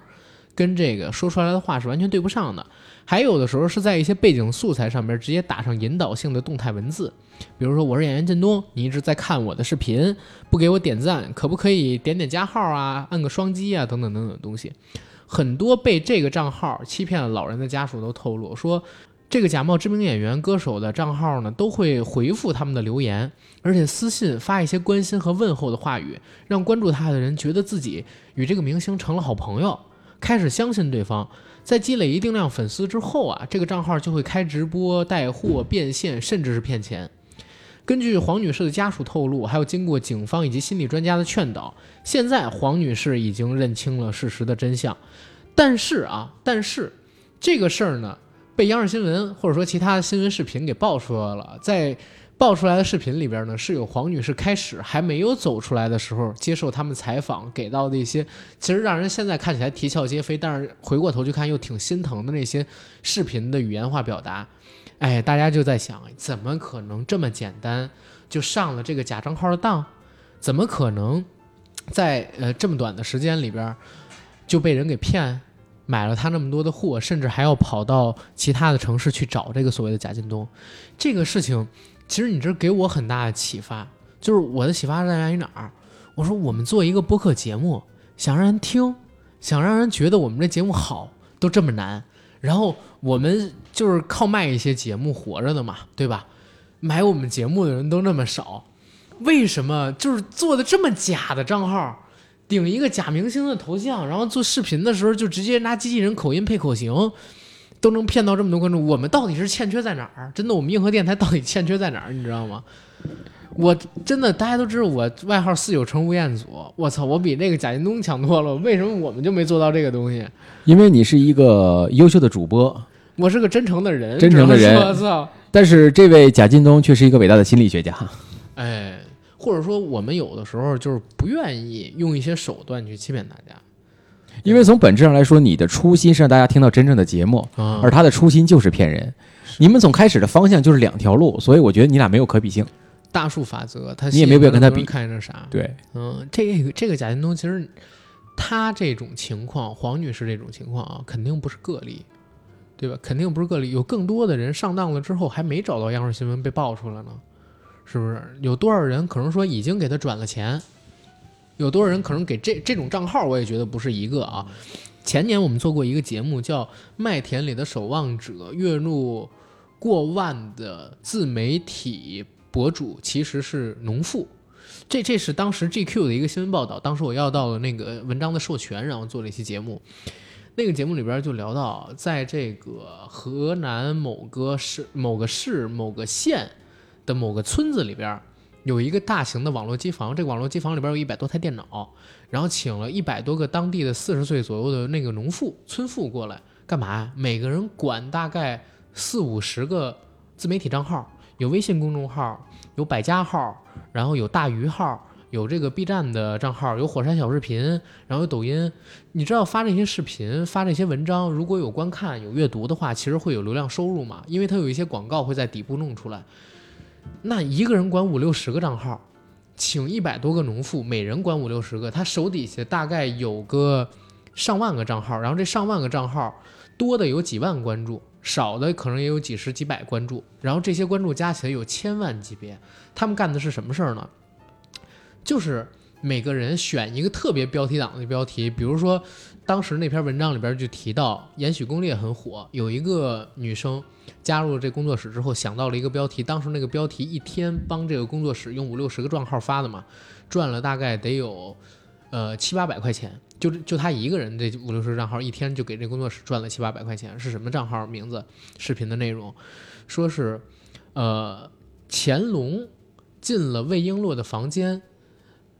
跟这个说出来的话是完全对不上的。还有的时候是在一些背景素材上面直接打上引导性的动态文字，比如说我是演员靳东，你一直在看我的视频，不给我点赞，可不可以点点加号啊，按个双击啊，等等等等的东西。很多被这个账号欺骗了老人的家属都透露说，这个假冒知名演员、歌手的账号呢，都会回复他们的留言，而且私信发一些关心和问候的话语，让关注他的人觉得自己与这个明星成了好朋友，开始相信对方。在积累一定量粉丝之后啊，这个账号就会开直播、带货、变现，甚至是骗钱。根据黄女士的家属透露，还有经过警方以及心理专家的劝导，现在黄女士已经认清了事实的真相。但是啊，但是这个事儿呢，被央视新闻或者说其他的新闻视频给爆出来了。在爆出来的视频里边呢，是有黄女士开始还没有走出来的时候接受他们采访给到的一些，其实让人现在看起来啼笑皆非，但是回过头去看又挺心疼的那些视频的语言化表达。哎，大家就在想，怎么可能这么简单就上了这个假账号的当？怎么可能在呃这么短的时间里边就被人给骗，买了他那么多的货，甚至还要跑到其他的城市去找这个所谓的贾进东？这个事情，其实你这给我很大的启发，就是我的启发是在于哪儿？我说我们做一个播客节目，想让人听，想让人觉得我们这节目好，都这么难。然后我们就是靠卖一些节目活着的嘛，对吧？买我们节目的人都那么少，为什么就是做的这么假的账号，顶一个假明星的头像，然后做视频的时候就直接拿机器人口音配口型，都能骗到这么多观众？我们到底是欠缺在哪儿？真的，我们硬核电台到底欠缺在哪儿？你知道吗？我真的，大家都知道我外号四九城吴彦祖，我操，我比那个贾京东强多了。为什么我们就没做到这个东西？因为你是一个优秀的主播，我是个真诚的人，真诚的人 我操！但是这位贾进东却是一个伟大的心理学家。哎，或者说我们有的时候就是不愿意用一些手段去欺骗大家因为从本质上来说，你的初心是让大家听到真正的节目，啊而他的初心就是骗人。你们从开始的方向就是两条路，所以我觉得你俩没有可比性。大数法则，他你也没有必要跟他比看着啥？对，嗯，这个这个贾建东其实他这种情况，黄女士这种情况啊，肯定不是个例，对吧？肯定不是个例，有更多的人上当了之后还没找到央视新闻被爆出来呢，是不是？有多少人可能说已经给他转了钱？有多少人可能给这这种账号？我也觉得不是一个啊。前年我们做过一个节目，叫《麦田里的守望者》，月入过万的自媒体博主其实是农妇。这这是当时 GQ 的一个新闻报道，当时我要到了那个文章的授权，然后做了一期节目。那个节目里边就聊到，在这个河南某个市、某个市、某个县的某个村子里边，有一个大型的网络机房。这个网络机房里边有一百多台电脑，然后请了一百多个当地的四十岁左右的那个农妇、村妇过来干嘛？每个人管大概四五十个自媒体账号，有微信公众号，有百家号，然后有大鱼号，有这个 B 站的账号，有火山小视频，然后有抖音。你知道发这些视频、发这些文章，如果有观看、有阅读的话，其实会有流量收入嘛？因为它有一些广告会在底部弄出来。那一个人管五六十个账号，请一百多个农妇，每人管五六十个，他手底下大概有个上万个账号，然后这上万个账号多的有几万关注，少的可能也有几十几百关注，然后这些关注加起来有千万级别。他们干的是什么事儿呢？就是每个人选一个特别标题党的标题，比如说当时那篇文章里边就提到《延禧攻略》很火，有一个女生加入了这工作室之后，想到了一个标题，当时那个标题一天帮这个工作室用五六十个账号发的嘛，赚了大概得有呃七八百块钱，就就他一个人这五六十账号一天就给这工作室赚了七八百块钱，是什么账号名字？视频的内容说是呃乾隆进了魏璎珞的房间，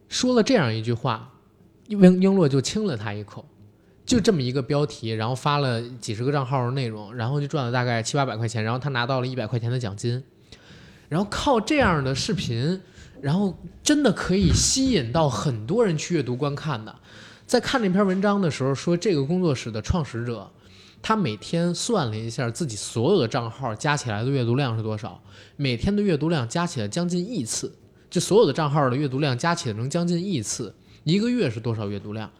说了这样一句话，魏璎珞就亲了他一口。就这么一个标题，然后发了几十个账号的内容，然后就赚了大概七八百块钱，然后他拿到了一百块钱的奖金，然后靠这样的视频，然后真的可以吸引到很多人去阅读观看的。在看这篇文章的时候，说这个工作室的创始者，他每天算了一下自己所有的账号加起来的阅读量是多少，每天的阅读量加起来将近亿次，就所有的账号的阅读量加起来能将近亿次，一个月是多少阅读量？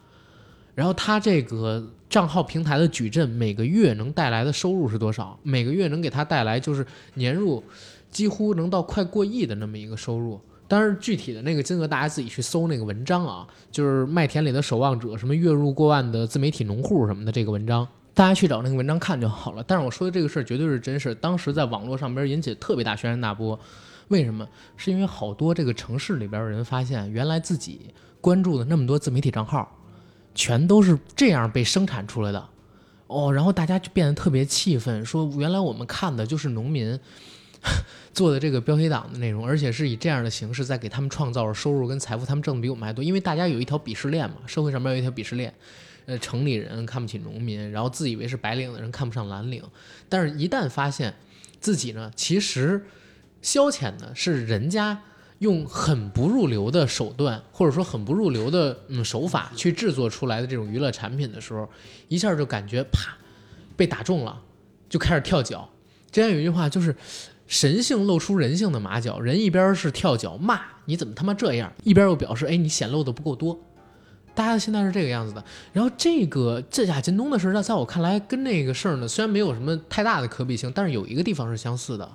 然后他这个账号平台的矩阵每个月能带来的收入是多少？每个月能给他带来就是年入几乎能到快过亿的那么一个收入。当然，具体的那个金额大家自己去搜那个文章啊，就是麦田里的守望者，什么月入过万的自媒体农户什么的这个文章，大家去找那个文章看就好了。但是我说的这个事儿绝对是真事，当时在网络上边引起特别大轩然大波。为什么？是因为好多这个城市里边的人发现，原来自己关注的那么多自媒体账号。全都是这样被生产出来的，哦，然后大家就变得特别气愤，说原来我们看的就是农民 做的这个标题党的内容，而且是以这样的形式在给他们创造收入跟财富，他们挣的比我们还多，因为大家有一条鄙视链嘛，社会上面有一条鄙视链，呃，城里人看不起农民，然后自以为是白领的人看不上蓝领，但是一旦发现自己呢，其实消遣的是人家。用很不入流的手段，或者说很不入流的嗯手法去制作出来的这种娱乐产品的时候，一下就感觉啪被打中了，就开始跳脚。之前有一句话就是“神性露出人性的马脚”，人一边是跳脚骂你怎么他妈这样，一边又表示哎你显露的不够多。大家现在是这个样子的。然后这个这贾京东的事儿，在我看来跟那个事儿呢，虽然没有什么太大的可比性，但是有一个地方是相似的，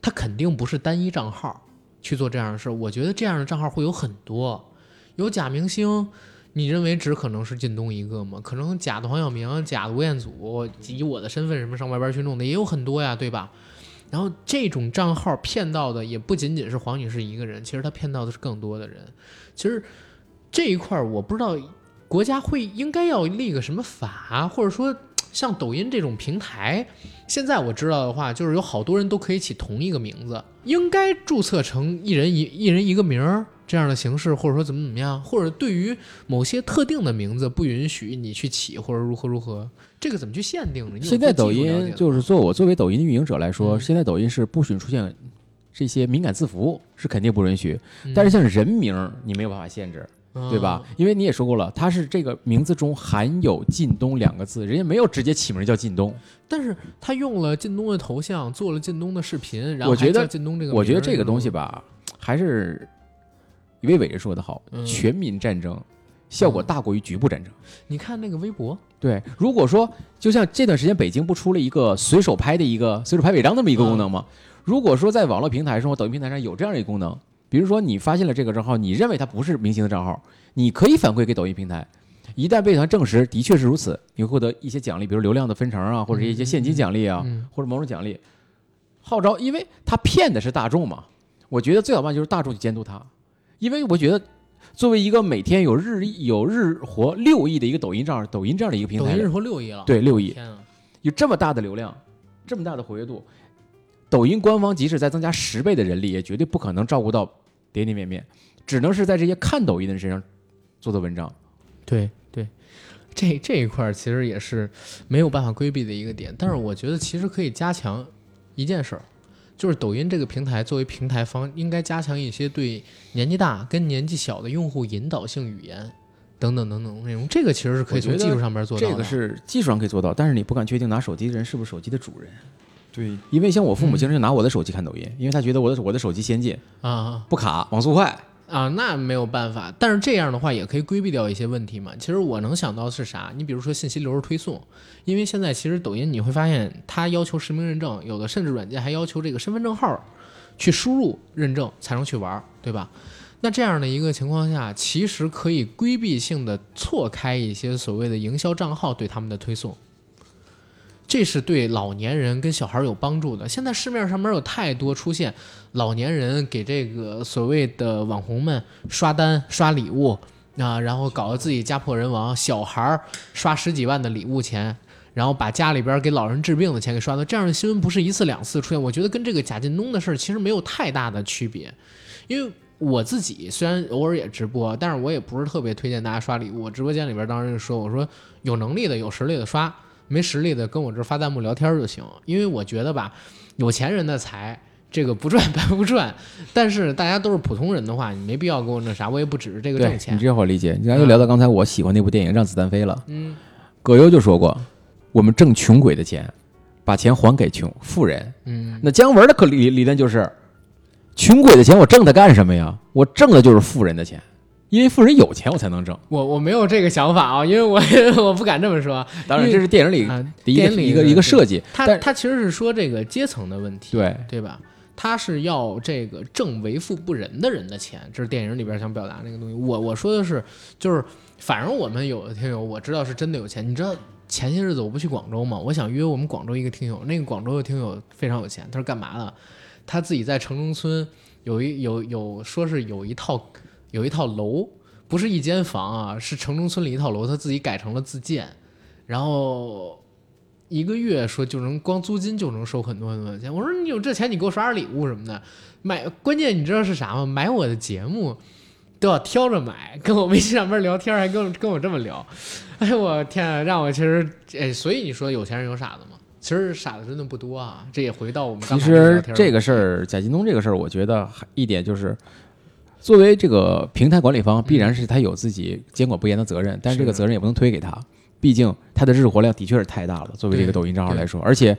它肯定不是单一账号。去做这样的事，我觉得这样的账号会有很多，有假明星，你认为只可能是靳东一个吗？可能假的黄晓明、假的吴彦祖，以我的身份什么上外边去弄的也有很多呀，对吧？然后这种账号骗到的也不仅仅是黄女士一个人，其实他骗到的是更多的人。其实这一块我不知道国家会应该要立个什么法，或者说像抖音这种平台。现在我知道的话，就是有好多人都可以起同一个名字，应该注册成一人一一人一个名儿这样的形式，或者说怎么怎么样，或者对于某些特定的名字不允许你去起，或者如何如何，这个怎么去限定呢？现在抖音就是做我作为抖音运营者来说，嗯现在抖音是不许出现这些敏感字符是肯定不允许，嗯但是像人名儿你没有办法限制，对吧？嗯因为你也说过了，他是这个名字中含有靳东两个字，人家没有直接起名叫靳东。但是他用了靳东的头像，做了靳东的视频，然后我觉得我觉得这个东西吧，还是魏伟人说的好，嗯全民战争效果大过于局部战争。你看那个微博，对，如果说就像这段时间北京不出了一个随手拍的一个随手拍违章那么一个功能吗？如果说在网络平台上或抖音平台上有这样一个功能，比如说你发现了这个账号，你认为它不是明星的账号，你可以反馈给抖音平台。一旦被他证实的确是如此，你会获得一些奖励，比如流量的分成啊，或者一些现金奖励啊，嗯或者某种奖励。号召，因为他骗的是大众嘛，我觉得最好办就是大众去监督他，因为我觉得作为一个每天有日亿有日活六亿的一个抖音账号，抖音这样的一个平台抖音，日活六亿了，对六亿，天啊！有这么大的流量，这么大的活跃度，抖音官方即使再增加十倍的人力，也绝对不可能照顾到点点面面，只能是在这些看抖音的人身上做的文章。对对，这这一块儿其实也是没有办法规避的一个点，但是我觉得其实可以加强一件事儿，就是抖音这个平台作为平台方，应该加强一些对年纪大跟年纪小的用户引导性语言等等等等内容，这个其实是可以从技术上边做到的。这个是技术上可以做到，但是你不敢确定拿手机的人是不是手机的主人，对，因为像我父母经常就拿我的手机看抖音，因为他觉得我的我的手机先进，啊不卡，网速快。啊，那没有办法，但是这样的话也可以规避掉一些问题嘛。其实我能想到的是啥？你比如说信息流的推送，因为现在其实抖音你会发现它要求实名认证，有的甚至软件还要求这个身份证号去输入认证才能去玩儿，对吧？那这样的一个情况下，其实可以规避性的错开一些所谓的营销账号对他们的推送，这是对老年人跟小孩有帮助的。现在市面上面有太多出现老年人给这个所谓的网红们刷单、刷礼物啊，然后搞得自己家破人亡，小孩刷十几万的礼物钱。然后把家里边给老人治病的钱给刷到，这样的新闻不是一次两次出现，我觉得跟这个贾进东的事儿其实没有太大的区别，因为我自己虽然偶尔也直播，但是我也不是特别推荐大家刷礼物。我直播间里边当时就说，我说有能力的、有实力的刷，没实力的跟我这儿发弹幕聊天就行。因为我觉得吧，有钱人的财这个不赚 白不赚，但是大家都是普通人的话，你没必要给我那啥，我也不指着这个挣钱你。这样我理解。你刚才又聊到刚才我喜欢那部电影《让子弹飞》了，嗯，葛优就说过，我们挣穷鬼的钱，把钱还给穷富人。嗯，那姜文的可理理论就是，穷鬼的钱我挣它干什么呀？我挣的就是富人的钱，因为富人有钱我才能挣。我我没有这个想法啊，因为我 我不敢这么说。当然，这是电影里啊，的一个电影里一个一个设计。他但他其实是说这个阶层的问题，对对吧？他是要这个挣为富不仁的人的钱，这是电影里边想表达那个东西。我我说的是，就是反正我们有的听友我知道是真的有钱。你知道前些日子我不去广州嘛，我想约我们广州一个听友，那个广州的听友非常有钱，他是干嘛的？他自己在城中村有一有有说是有一套有一套楼，不是一间房啊，是城中村里一套楼，他自己改成了自建，然后一个月说就能光租金就能收很多很多钱。我说你有这钱，你给我刷点礼物什么的。买关键你知道是啥吗？买我的节目都要挑着买，跟我微信上边聊天还跟我跟我这么聊。哎我天啊，让我其实哎，所以你说有钱人有傻子吗？其实傻子真的不多啊。这也回到我们刚其实这个事儿，贾京东这个事儿，我觉得一点就是，作为这个平台管理方，必然是他有自己监管不严的责任，但是这个责任也不能推给他，毕竟他的日活量的确是太大了。作为这个抖音账号来说，而且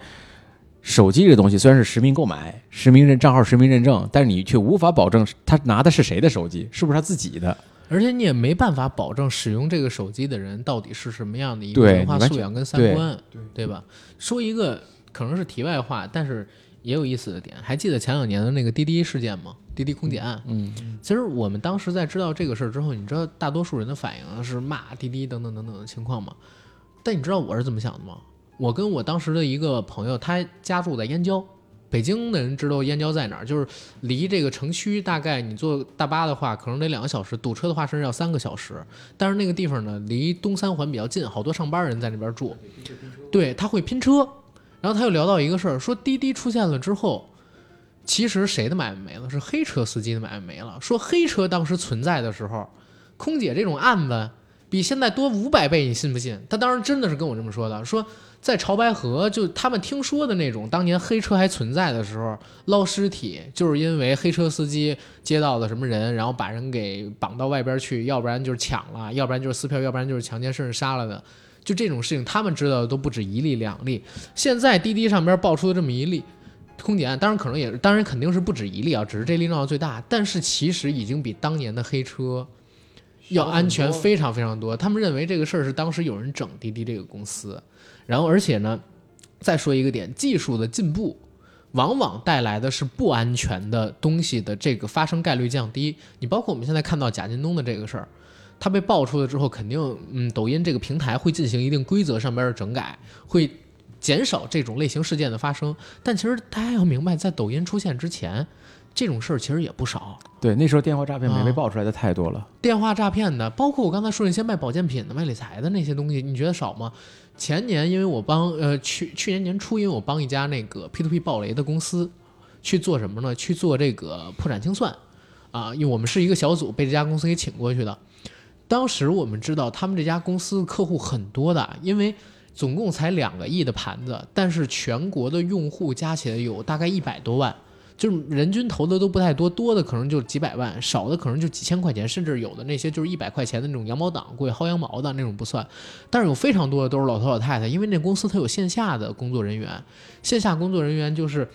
手机这个东西虽然是实名购买、实名认账号实名认证，但是你却无法保证他拿的是谁的手机，是不是他自己的。而且你也没办法保证使用这个手机的人到底是什么样的一个文化素养跟三对观，对对吧？说一个可能是题外话，但是也有意思的点，还记得前两年的那个滴滴事件吗？滴滴空姐案。嗯，其实我们当时在知道这个事儿之后，你知道大多数人的反应是骂滴滴等等等等的情况吗？但你知道我是怎么想的吗？我跟我当时的一个朋友，他家住在燕郊，北京的人知道燕郊在哪儿，就是离这个城区大概你坐大巴的话，可能得两个小时，堵车的话甚至要三个小时。但是那个地方呢，离东三环比较近，好多上班人在那边住。对，他会拼车。然后他又聊到一个事儿，说滴滴出现了之后，其实谁的买卖没了？是黑车司机的买卖没了。说黑车当时存在的时候，空姐这种案子比现在多五百倍，你信不信？他当时真的是跟我这么说的，说在潮白河，就他们听说的那种当年黑车还存在的时候捞尸体，就是因为黑车司机接到了什么人，然后把人给绑到外边去，要不然就是抢了，要不然就是撕票，要不然就是强奸甚至杀了的。就这种事情，他们知道的都不止一例两例。现在滴滴上边爆出的这么一例空姐案，当然可能也，当然肯定是不止一例啊，只是这例闹得最大。但是其实已经比当年的黑车要安全非常非常多。他们认为这个事儿是当时有人整滴滴这个公司，然后而且呢，再说一个点，技术的进步往往带来的是不安全的东西的这个发生概率降低。你包括我们现在看到贾进东的这个事儿。它被爆出来之后，肯定，嗯，抖音这个平台会进行一定规则上边的整改，会减少这种类型事件的发生。但其实大家要明白，在抖音出现之前，这种事儿其实也不少。对，那时候电话诈骗没啊被爆出来的太多了。电话诈骗的，包括我刚才说那些卖保健品的、卖理财的那些东西，你觉得少吗？前年因为我帮呃去去年年初，因为我帮一家那个 P to P 爆雷的公司去做什么呢？去做这个破产清算啊，因为我们是一个小组被这家公司给请过去的。当时我们知道他们这家公司客户很多的，因为总共才两个亿的盘子，但是全国的用户加起来有大概一百多万。就是人均投的都不太多，多的可能就几百万，少的可能就几千块钱，甚至有的那些就是一百块钱的那种羊毛党，过去薅羊毛的那种不算，但是有非常多的都是老头老太太，因为那公司它有线下的工作人员，线下工作人员就是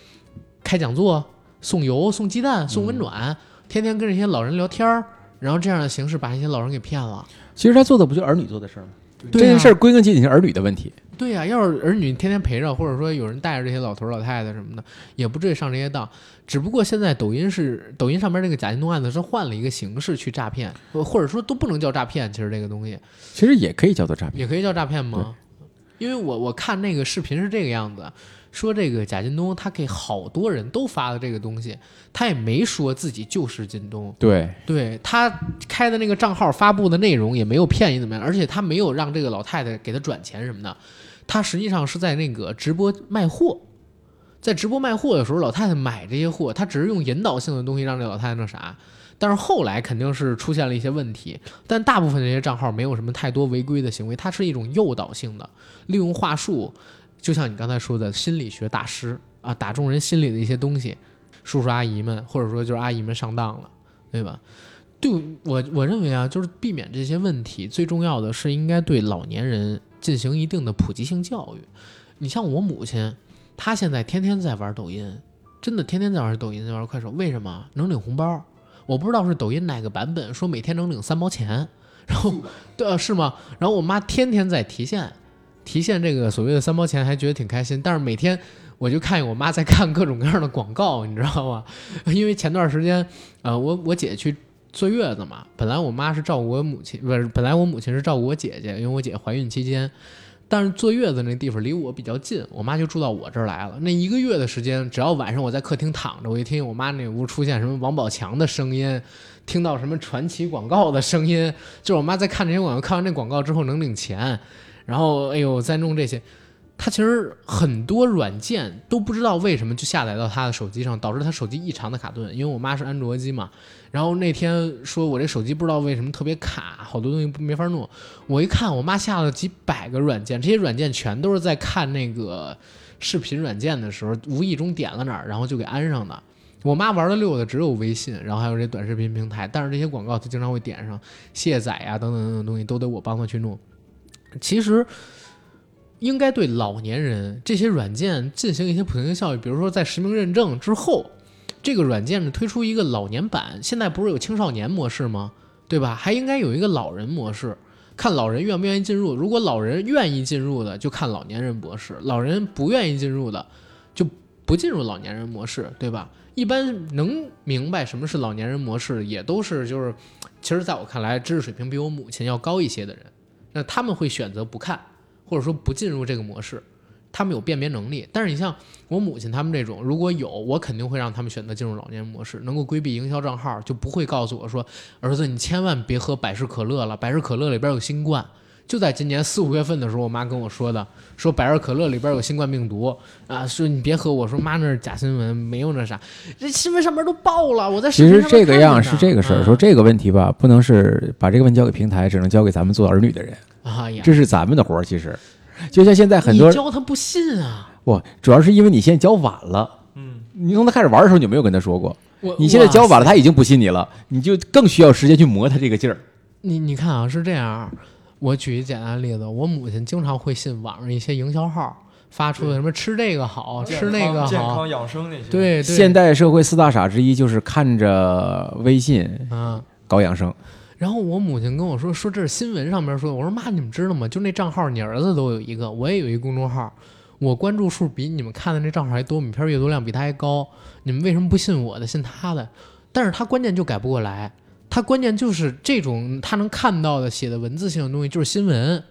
开讲座、送油、送鸡蛋、送温暖，天天跟这些老人聊天儿，然后这样的形式把一些老人给骗了。其实他做的不就儿女做的事儿吗？对啊这件事儿归根结底是儿女的问题。对呀、要是儿女天天陪着，或者说有人带着这些老头儿老太太什么的，也不至于上这些当。只不过现在抖音是抖音上面那个假金东案子是换了一个形式去诈骗，或或者说都不能叫诈骗，其实这个东西其实也可以叫做诈骗。也可以叫诈骗吗？因为我我看那个视频是这个样子，说这个贾京东他给好多人都发了这个东西，他也没说自己就是京东，对，对他开的那个账号发布的内容也没有骗你怎么样，而且他没有让这个老太太给他转钱什么的，他实际上是在那个直播卖货，在直播卖货的时候，老太太买这些货，他只是用引导性的东西让这老太太那啥，但是后来肯定是出现了一些问题，但大部分这些账号没有什么太多违规的行为，它是一种诱导性的，利用话术，就像你刚才说的心理学大师啊，打中人心里的一些东西，叔叔阿姨们或者说就是阿姨们上当了。对吧？对我我认为啊，就是避免这些问题，最重要的是应该对老年人进行一定的普及性教育。你像我母亲，她现在天天在玩抖音，真的天天在玩抖音，在玩快手，为什么能领红包？我不知道是抖音哪个版本说每天能领三毛钱，然后对啊是吗？然后我妈天天在提现，提现这个所谓的三毛钱，还觉得挺开心，但是每天。我就看见我妈在看各种各样的广告，你知道吗？因为前段时间，呃，我我姐去坐月子嘛，本来我妈是照顾我母亲，不是，本来我母亲是照顾我姐姐，因为我姐怀孕期间，但是坐月子那地方离我比较近，我妈就住到我这儿来了。那一个月的时间，只要晚上我在客厅躺着，我一听我妈那屋出现什么王宝强的声音，听到什么传奇广告的声音，就是我妈在看这些广告，看完这广告之后能领钱，然后哎呦再弄这些。他其实很多软件都不知道为什么就下载到他的手机上，导致他手机异常的卡顿。因为我妈是安卓机嘛，然后那天说我这手机不知道为什么特别卡，好多东西没法弄。我一看，我妈下了几百个软件，这些软件全都是在看那个视频软件的时候无意中点了哪儿，然后就给安上的。我妈玩的溜的只有微信，然后还有这短视频平台，但是这些广告她经常会点上卸载呀、等等等等东西都得我帮她去弄。其实。应该对老年人这些软件进行一些普及性教育，比如说在实名认证之后，这个软件呢推出一个老年版，现在不是有青少年模式吗？对吧？还应该有一个老人模式，看老人愿不愿意进入。如果老人愿意进入的，就看老年人模式；老人不愿意进入的，就不进入老年人模式，对吧？一般能明白什么是老年人模式，也都是就是，其实在我看来，知识水平比我母亲要高一些的人，那他们会选择不看。或者说不进入这个模式，他们有辨别能力。但是你像我母亲他们这种，如果有，我肯定会让他们选择进入老年模式，能够规避营销账号，就不会告诉我说，儿子你千万别喝百事可乐了，百事可乐里边有新冠，就在今年四五月份的时候，我妈跟我说的，说百事可乐里边有新冠病毒啊，说你别喝。我说妈，那是假新闻，没有那啥，这新闻上面都报了，我在其实这个样是这个事儿，嗯说这个问题吧，不能是把这个问题交给平台，只能交给咱们做儿女的人，哎呀，这是咱们的活儿。其实，就像现在很多你教他不信啊，不，主要是因为你现在教晚了。嗯，你从他开始玩的时候，你就没有跟他说过。你现在教晚了，他已经不信你了，你就更需要时间去磨他这个劲儿。你你看啊，是这样，我举一简单的例子，我母亲经常会信网上一些营销号发出的什么吃这个好吃那个好健康，养生那些，，对对，现代社会四大傻之一就是看着微信啊。搞养生。然后我母亲跟我说，说这是新闻上面说的。我说妈，你们知道吗？就那账号，你儿子都有一个，我也有一公众号，我关注数比你们看的那账号还多，我们片阅读量比他还高。你们为什么不信我的，信他的？但是他关键就改不过来，他关键就是这种他能看到的写的文字性的东西就是新闻，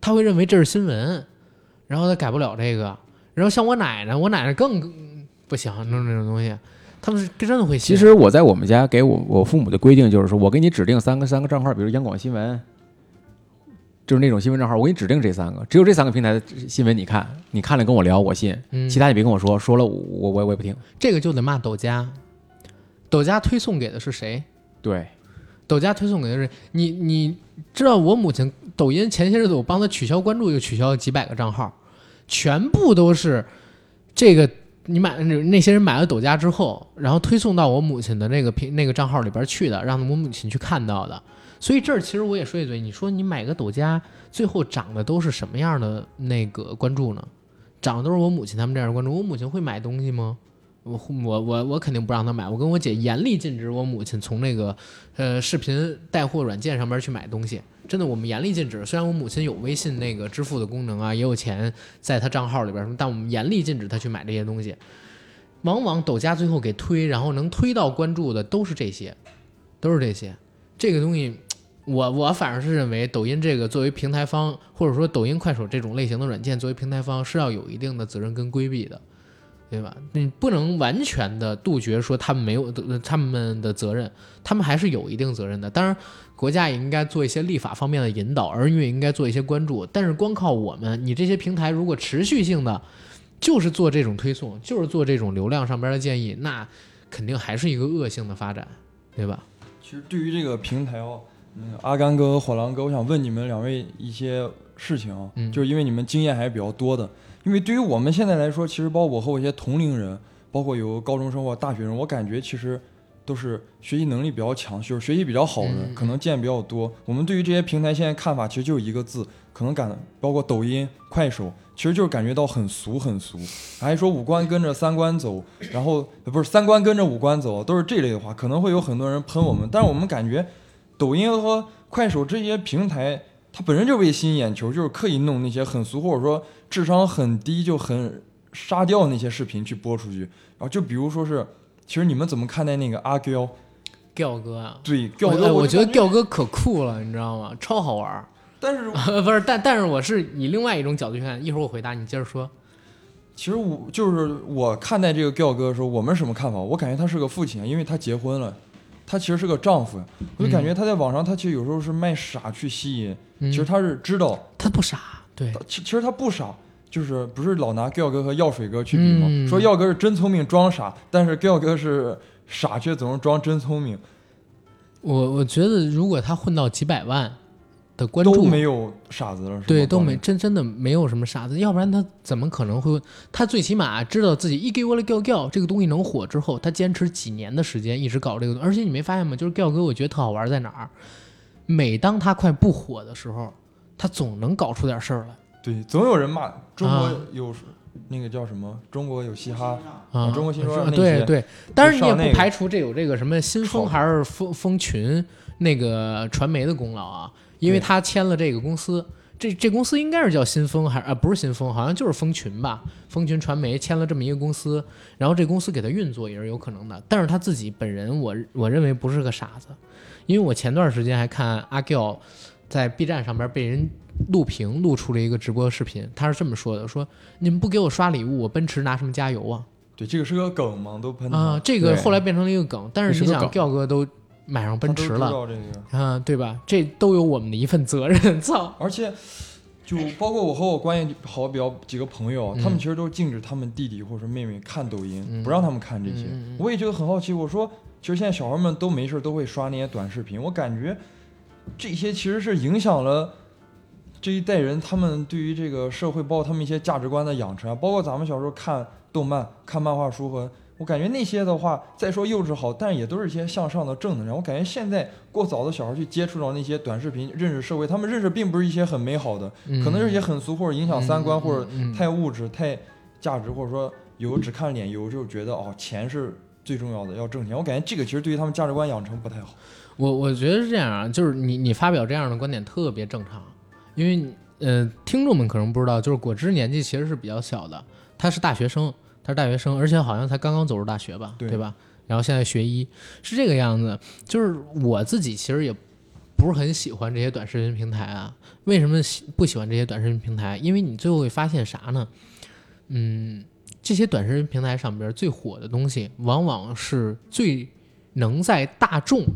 他会认为这是新闻，然后他改不了这个。然后像我奶奶，我奶奶更不行，弄这种东西，他们是真的会信。其实我在我们家给我我父母的规定就是说，我给你指定三个三个账号，比如央广新闻，就是那种新闻账号，我给你指定这三个，只有这三个平台的新闻你看，你看了跟我聊，我信，嗯。其他你别跟我说，说了我我我我也不听。这个就得骂抖家，抖家推送给的是谁？对，抖家推送给的是你，你知道我母亲抖音前些日子我帮她取消关注，就取消了几百个账号，全部都是这个你买那那些人买了抖加之后，然后推送到我母亲的那个平那个账号里边去的，让我母亲去看到的。所以这儿其实我也说一嘴，你说你买个抖加，最后涨的都是什么样的那个关注呢？涨的都是我母亲他们这样的关注。我母亲会买东西吗？我我我我肯定不让他买，我跟我姐严厉禁止我母亲从那个呃视频带货软件上面去买东西。真的，我们严厉禁止。虽然我母亲有微信那个支付的功能啊，也有钱在她账号里边什么，但我们严厉禁止她去买这些东西。往往抖加最后给推，然后能推到关注的都是这些，都是这些。这个东西，我我反而是认为抖音这个作为平台方，或者说抖音、快手这种类型的软件作为平台方是要有一定的责任跟规避的，对吧？你不能完全的杜绝说他们没有呃他们的责任，他们还是有一定责任的。当然，国家也应该做一些立法方面的引导，儿女也应该做一些关注。但是光靠我们，你这些平台如果持续性的就是做这种推送，就是做这种流量上边的建议，那肯定还是一个恶性的发展，对吧？其实对于这个平台哦，那个阿甘哥和火狼哥，我想问你们两位一些事情啊，嗯就是因为你们经验还是比较多的。因为对于我们现在来说，其实包括我和我一些同龄人，包括有高中生或大学生，我感觉其实都是学习能力比较强，就是学习比较好的，嗯。可能见比较多。我们对于这些平台现在看法其实就是一个字，可能感包括抖音、快手，其实就是感觉到很俗很俗，还说五官跟着三观走，然后呃不是三观跟着五官走，都是这类的话，可能会有很多人喷我们，但是我们感觉抖音和快手这些平台，它本身就为吸引眼球，就是刻意弄那些很俗或者说智商很低就很沙雕那些视频去播出去。然后就比如说是，其实你们怎么看待那个阿刁？调哥啊，对，我调哥，我觉得就感调哥可酷了，你知道吗？超好玩儿。但是 不是，但但是我是以另外一种角度去看，一会儿我回答你，接着说。其实我就是我看待这个调哥的时候，我们什么看法？我感觉他是个父亲，因为他结婚了，他其实是个丈夫。我就感觉他在网上，他其实有时候是卖傻去吸引，嗯、其实他是知道，他不傻，对，其其实他不傻，就是不是老拿 Giao 哥和药水哥去比吗？嗯说药哥是真聪明装傻，但是 Giao 哥是傻却总是装真聪明，我我觉得如果他混到几百万的关注，都没有傻子了，是吗对，都没真真的没有什么傻子，要不然他怎么可能会？他最起码知道自己一给我了 Giao 这个东西能火之后，他坚持几年的时间一直搞这个东西，而且你没发现吗？就是 Giao 哥，我觉得特好玩在哪儿？每当他快不火的时候，他总能搞出点事儿来对，总有人骂中啊国有、那个叫什么？中国有嘻哈，啊！中国新说是那些对对，但是你也不排除这有这个什么新风还是风风群那个传媒的功劳啊，因为他签了这个公司。这这公司应该是叫新风，还是啊不是新风，好像就是风群吧？风群传媒签了这么一个公司，然后这公司给他运作也是有可能的。但是他自己本人我，我认为不是个傻子，因为我前段时间还看阿 Giao 在 B 站上边被人录屏录出了一个直播视频，他是这么说的：说你们不给我刷礼物，我奔驰拿什么加油啊？对，这个是个梗嘛，都喷他。啊，这个后来变成了一个梗，但是你想，这是个梗调哥都买上奔驰了。啊，对吧？这都有我们的一份责任。操，而且，就包括我和我关系好比较几个朋友，嗯他们其实都禁止他们弟弟或者说妹妹看抖音，嗯不让他们看这些。我也觉得很好奇，我说，其实现在小孩们都没事都会刷那些短视频，我感觉这些其实是影响了。这一代人，他们对于这个社会，包括他们一些价值观的养成啊，包括咱们小时候看动漫、看漫画书和，我感觉那些的话，再说幼稚好，但也都是一些向上的正能量。我感觉现在过早的小孩去接触到那些短视频，认识社会，他们认识并不是一些很美好的，可能是一些很俗或者影响三观，嗯或者太物质、太价值，或者说有只看脸，有就觉得哦钱是最重要的，要挣钱。我感觉这个其实对于他们价值观养成不太好。我我觉得是这样啊，就是你你发表这样的观点特别正常，因为呃，听众们可能不知道，就是果汁年纪其实是比较小的，他是大学生，他是大学生，而且好像才刚刚走入大学吧，对吧？然后现在学医是这个样子，就是我自己其实也不是很喜欢这些短视频平台啊。为什么喜不喜欢这些短视频平台？因为你最后会发现啥呢？嗯，这些短视频平台上边最火的东西，往往是最能在大众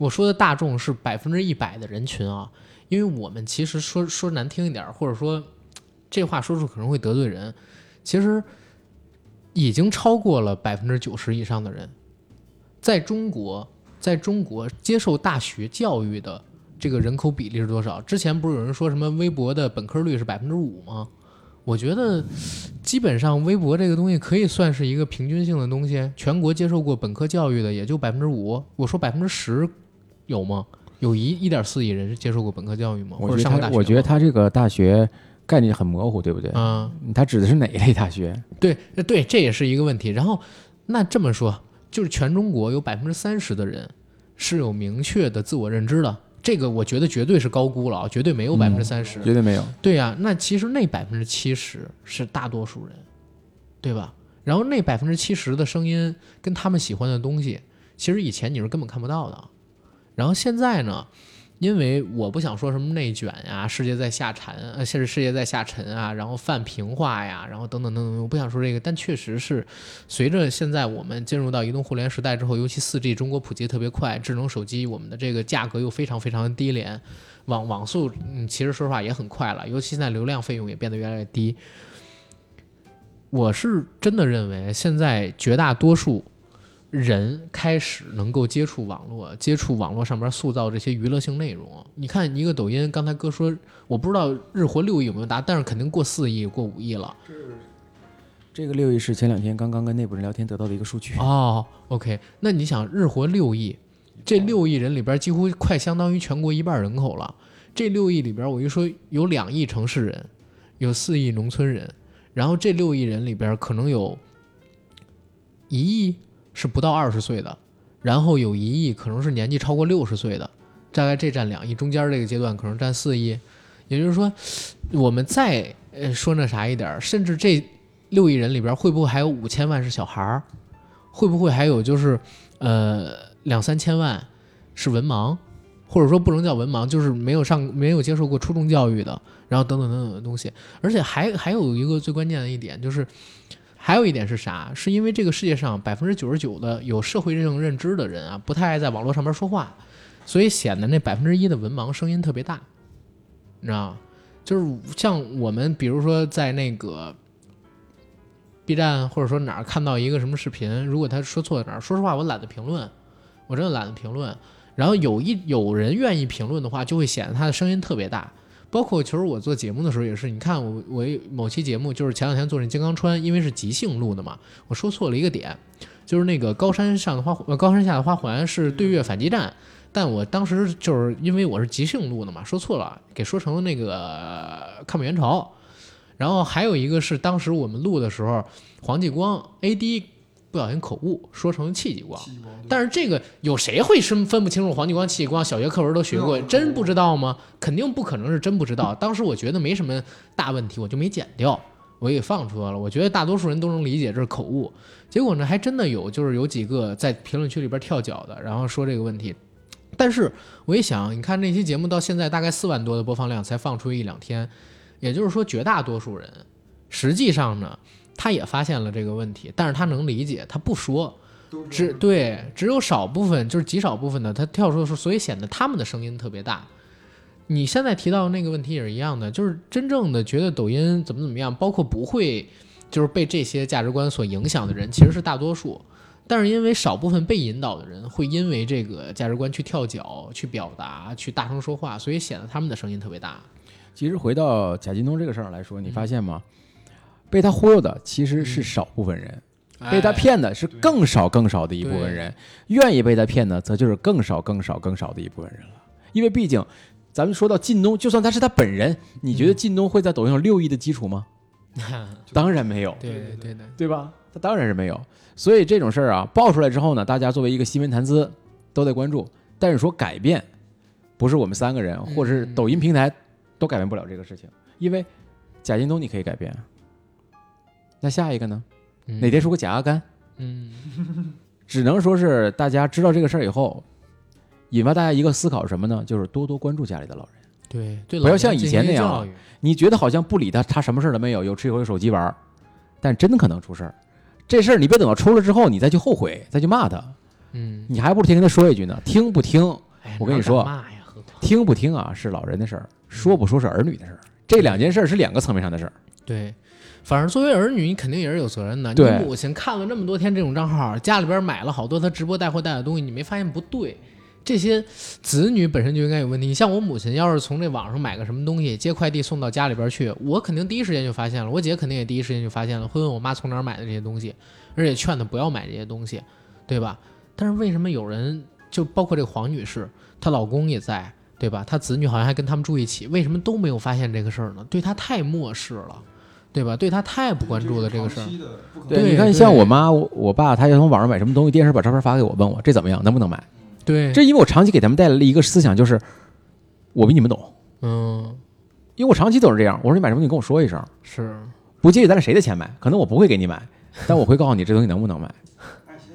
我说的大众是百分之一百的人群啊，因为我们其实说说难听一点，或者说这话说出可能会得罪人，其实已经超过了百分之九十以上的人，在中国，在中国接受大学教育的这个人口比例是多少？之前不是有人说什么微博的本科率是百分之五吗？我觉得基本上微博这个东西可以算是一个平均性的东西，全国接受过本科教育的也就百分之五。我说百分之十有吗？有一一点四亿人是接受过本科教育吗？或者上过大学？我觉得他这个大学概念很模糊，对不对？啊、他指的是哪一类大学？对对，这也是一个问题。然后那这么说，就是全中国有百分之三十的人是有明确的自我认知的，这个我觉得绝对是高估了啊，绝对没有百分之三十。绝对没有。对呀、那其实那百分之七十是大多数人，对吧？然后那百分之七十的声音跟他们喜欢的东西，其实以前你是根本看不到的。然后现在呢，因为我不想说什么内卷呀、世界在下沉，呃，现在世界在下沉啊，然后泛平化呀，然后等等等等，我不想说这个，但确实是随着现在我们进入到移动互联时代之后，尤其四 G 中国普及特别快，智能手机我们的这个价格又非常非常低廉，网网速嗯，其实说实话也很快了，尤其现在流量费用也变得越来越低。我是真的认为，现在绝大多数人开始能够接触网络，接触网络上边塑造这些娱乐性内容。你看一个抖音，刚才哥说，我不知道日活六亿有没有达，但是肯定过四亿、过五亿了。这个六亿是前两天刚刚跟内部人聊天得到的一个数据。哦，OK，那你想日活六亿，这六亿人里边几乎快相当于全国一半人口了。这六亿里边，我一说有两亿城市人，有四亿农村人，然后这六亿人里边可能有一亿是不到二十岁的，然后有一亿可能是年纪超过六十岁的，大概这占两亿，中间这个阶段可能占四亿。也就是说，我们再呃说那啥一点，甚至这六亿人里边会不会还有五千万是小孩儿？会不会还有就是呃两三千万是文盲，或者说不能叫文盲，就是没有上没有接受过初中教育的，然后等等等等的东西。而且还还有一个最关键的一点就是，还有一点是啥？是因为这个世界上百分之九十九的有社会性认知的人啊，不太爱在网络上面说话，所以显得那百分之一的文盲声音特别大，你知道吗？就是像我们比如说在那个 B 站或者说哪儿看到一个什么视频，如果他说错了哪儿，说实话我懒得评论，我真的懒得评论。然后有一有人愿意评论的话，就会显得他的声音特别大。包括其实我做节目的时候也是，你看我我某期节目就是前两天做那金刚川，因为是即兴录的嘛，我说错了一个点，就是那个高山上的花高山下的花环是对越反击战，但我当时就是因为我是即兴录的嘛，说错了，给说成了那个抗美援朝。然后还有一个是当时我们录的时候，黄继光 AD 不小心口误，说成戚继光。但是这个有谁会分分不清楚黄继光、戚继光？小学课文都学过，真不知道吗？肯定不可能是真不知道。当时我觉得没什么大问题，我就没剪掉，我也放出来了。我觉得大多数人都能理解这是口误。结果呢，还真的有，就是有几个在评论区里边跳脚的，然后说这个问题。但是我一想，你看那期节目到现在大概四万多的播放量，才放出一两天，也就是说绝大多数人实际上呢，他也发现了这个问题，但是他能理解，他不说。只对只有少部分，就是极少部分的，他跳出的时候，所以显得他们的声音特别大。你现在提到那个问题也是一样的，就是真正的觉得抖音怎么怎么样，包括不会就是被这些价值观所影响的人，其实是大多数。但是因为少部分被引导的人会因为这个价值观去跳脚、去表达、去大声说话，所以显得他们的声音特别大。其实回到贾金东这个事儿来说，你发现吗？被他忽悠的其实是少部分人，被他骗的是更少更少的一部分人，愿意被他骗的则就是更少更少更少的一部分人了。因为毕竟，咱们说到靳东，就算他是他本人，你觉得靳东会在抖音上六亿的基础吗？当然没有，对对对对，对吧？他当然是没有。所以这种事儿啊，爆出来之后呢，大家作为一个新闻谈资都在关注。但是说改变，不是我们三个人或者是抖音平台都改变不了这个事情，因为贾京东你可以改变，那下一个呢？嗯哪天出个假阿甘，嗯 只能说是大家知道这个事儿以后，引发大家一个思考什么呢？就是多多关注家里的老人。对对，不要像以前那样你觉得好像不理他，他什么事儿都没有，有吃一回手机玩儿，但真的可能出事儿。这事儿你别等到出了之后，你再去后悔，再去骂他，嗯，你还不如天天跟他说一句呢。听不听，哎我跟你说听不听啊，是老人的事儿，说不说是儿女的事儿。这两件事儿是两个层面上的事儿。对，反正作为儿女，你肯定也是有责任的。你母亲看了那么多天这种账号，家里边买了好多他直播带货带的东西，你没发现不对？这些子女本身就应该有问题。你像我母亲，要是从这网上买个什么东西，接快递送到家里边去，我肯定第一时间就发现了，我姐肯定也第一时间就发现了，会问我妈从哪儿买的这些东西，而且劝她不要买这些东西，对吧？但是为什么有人就包括这个黄女士，她老公也在，对吧？她子女好像还跟他们住一起，为什么都没有发现这个事儿呢？对她太漠视了。对吧？对他太不关注了这个事儿。对你看，像我妈、我我爸，他要从网上买什么东西，电视把照片发给我，问我这怎么样，能不能买？对，这因为我长期给他们带来了一个思想，就是我比你们懂，嗯因为我长期都是这样。我说你买什么，你跟我说一声，是，不介意咱俩谁的钱买，可能我不会给你买，但我会告诉你这东西能不能买。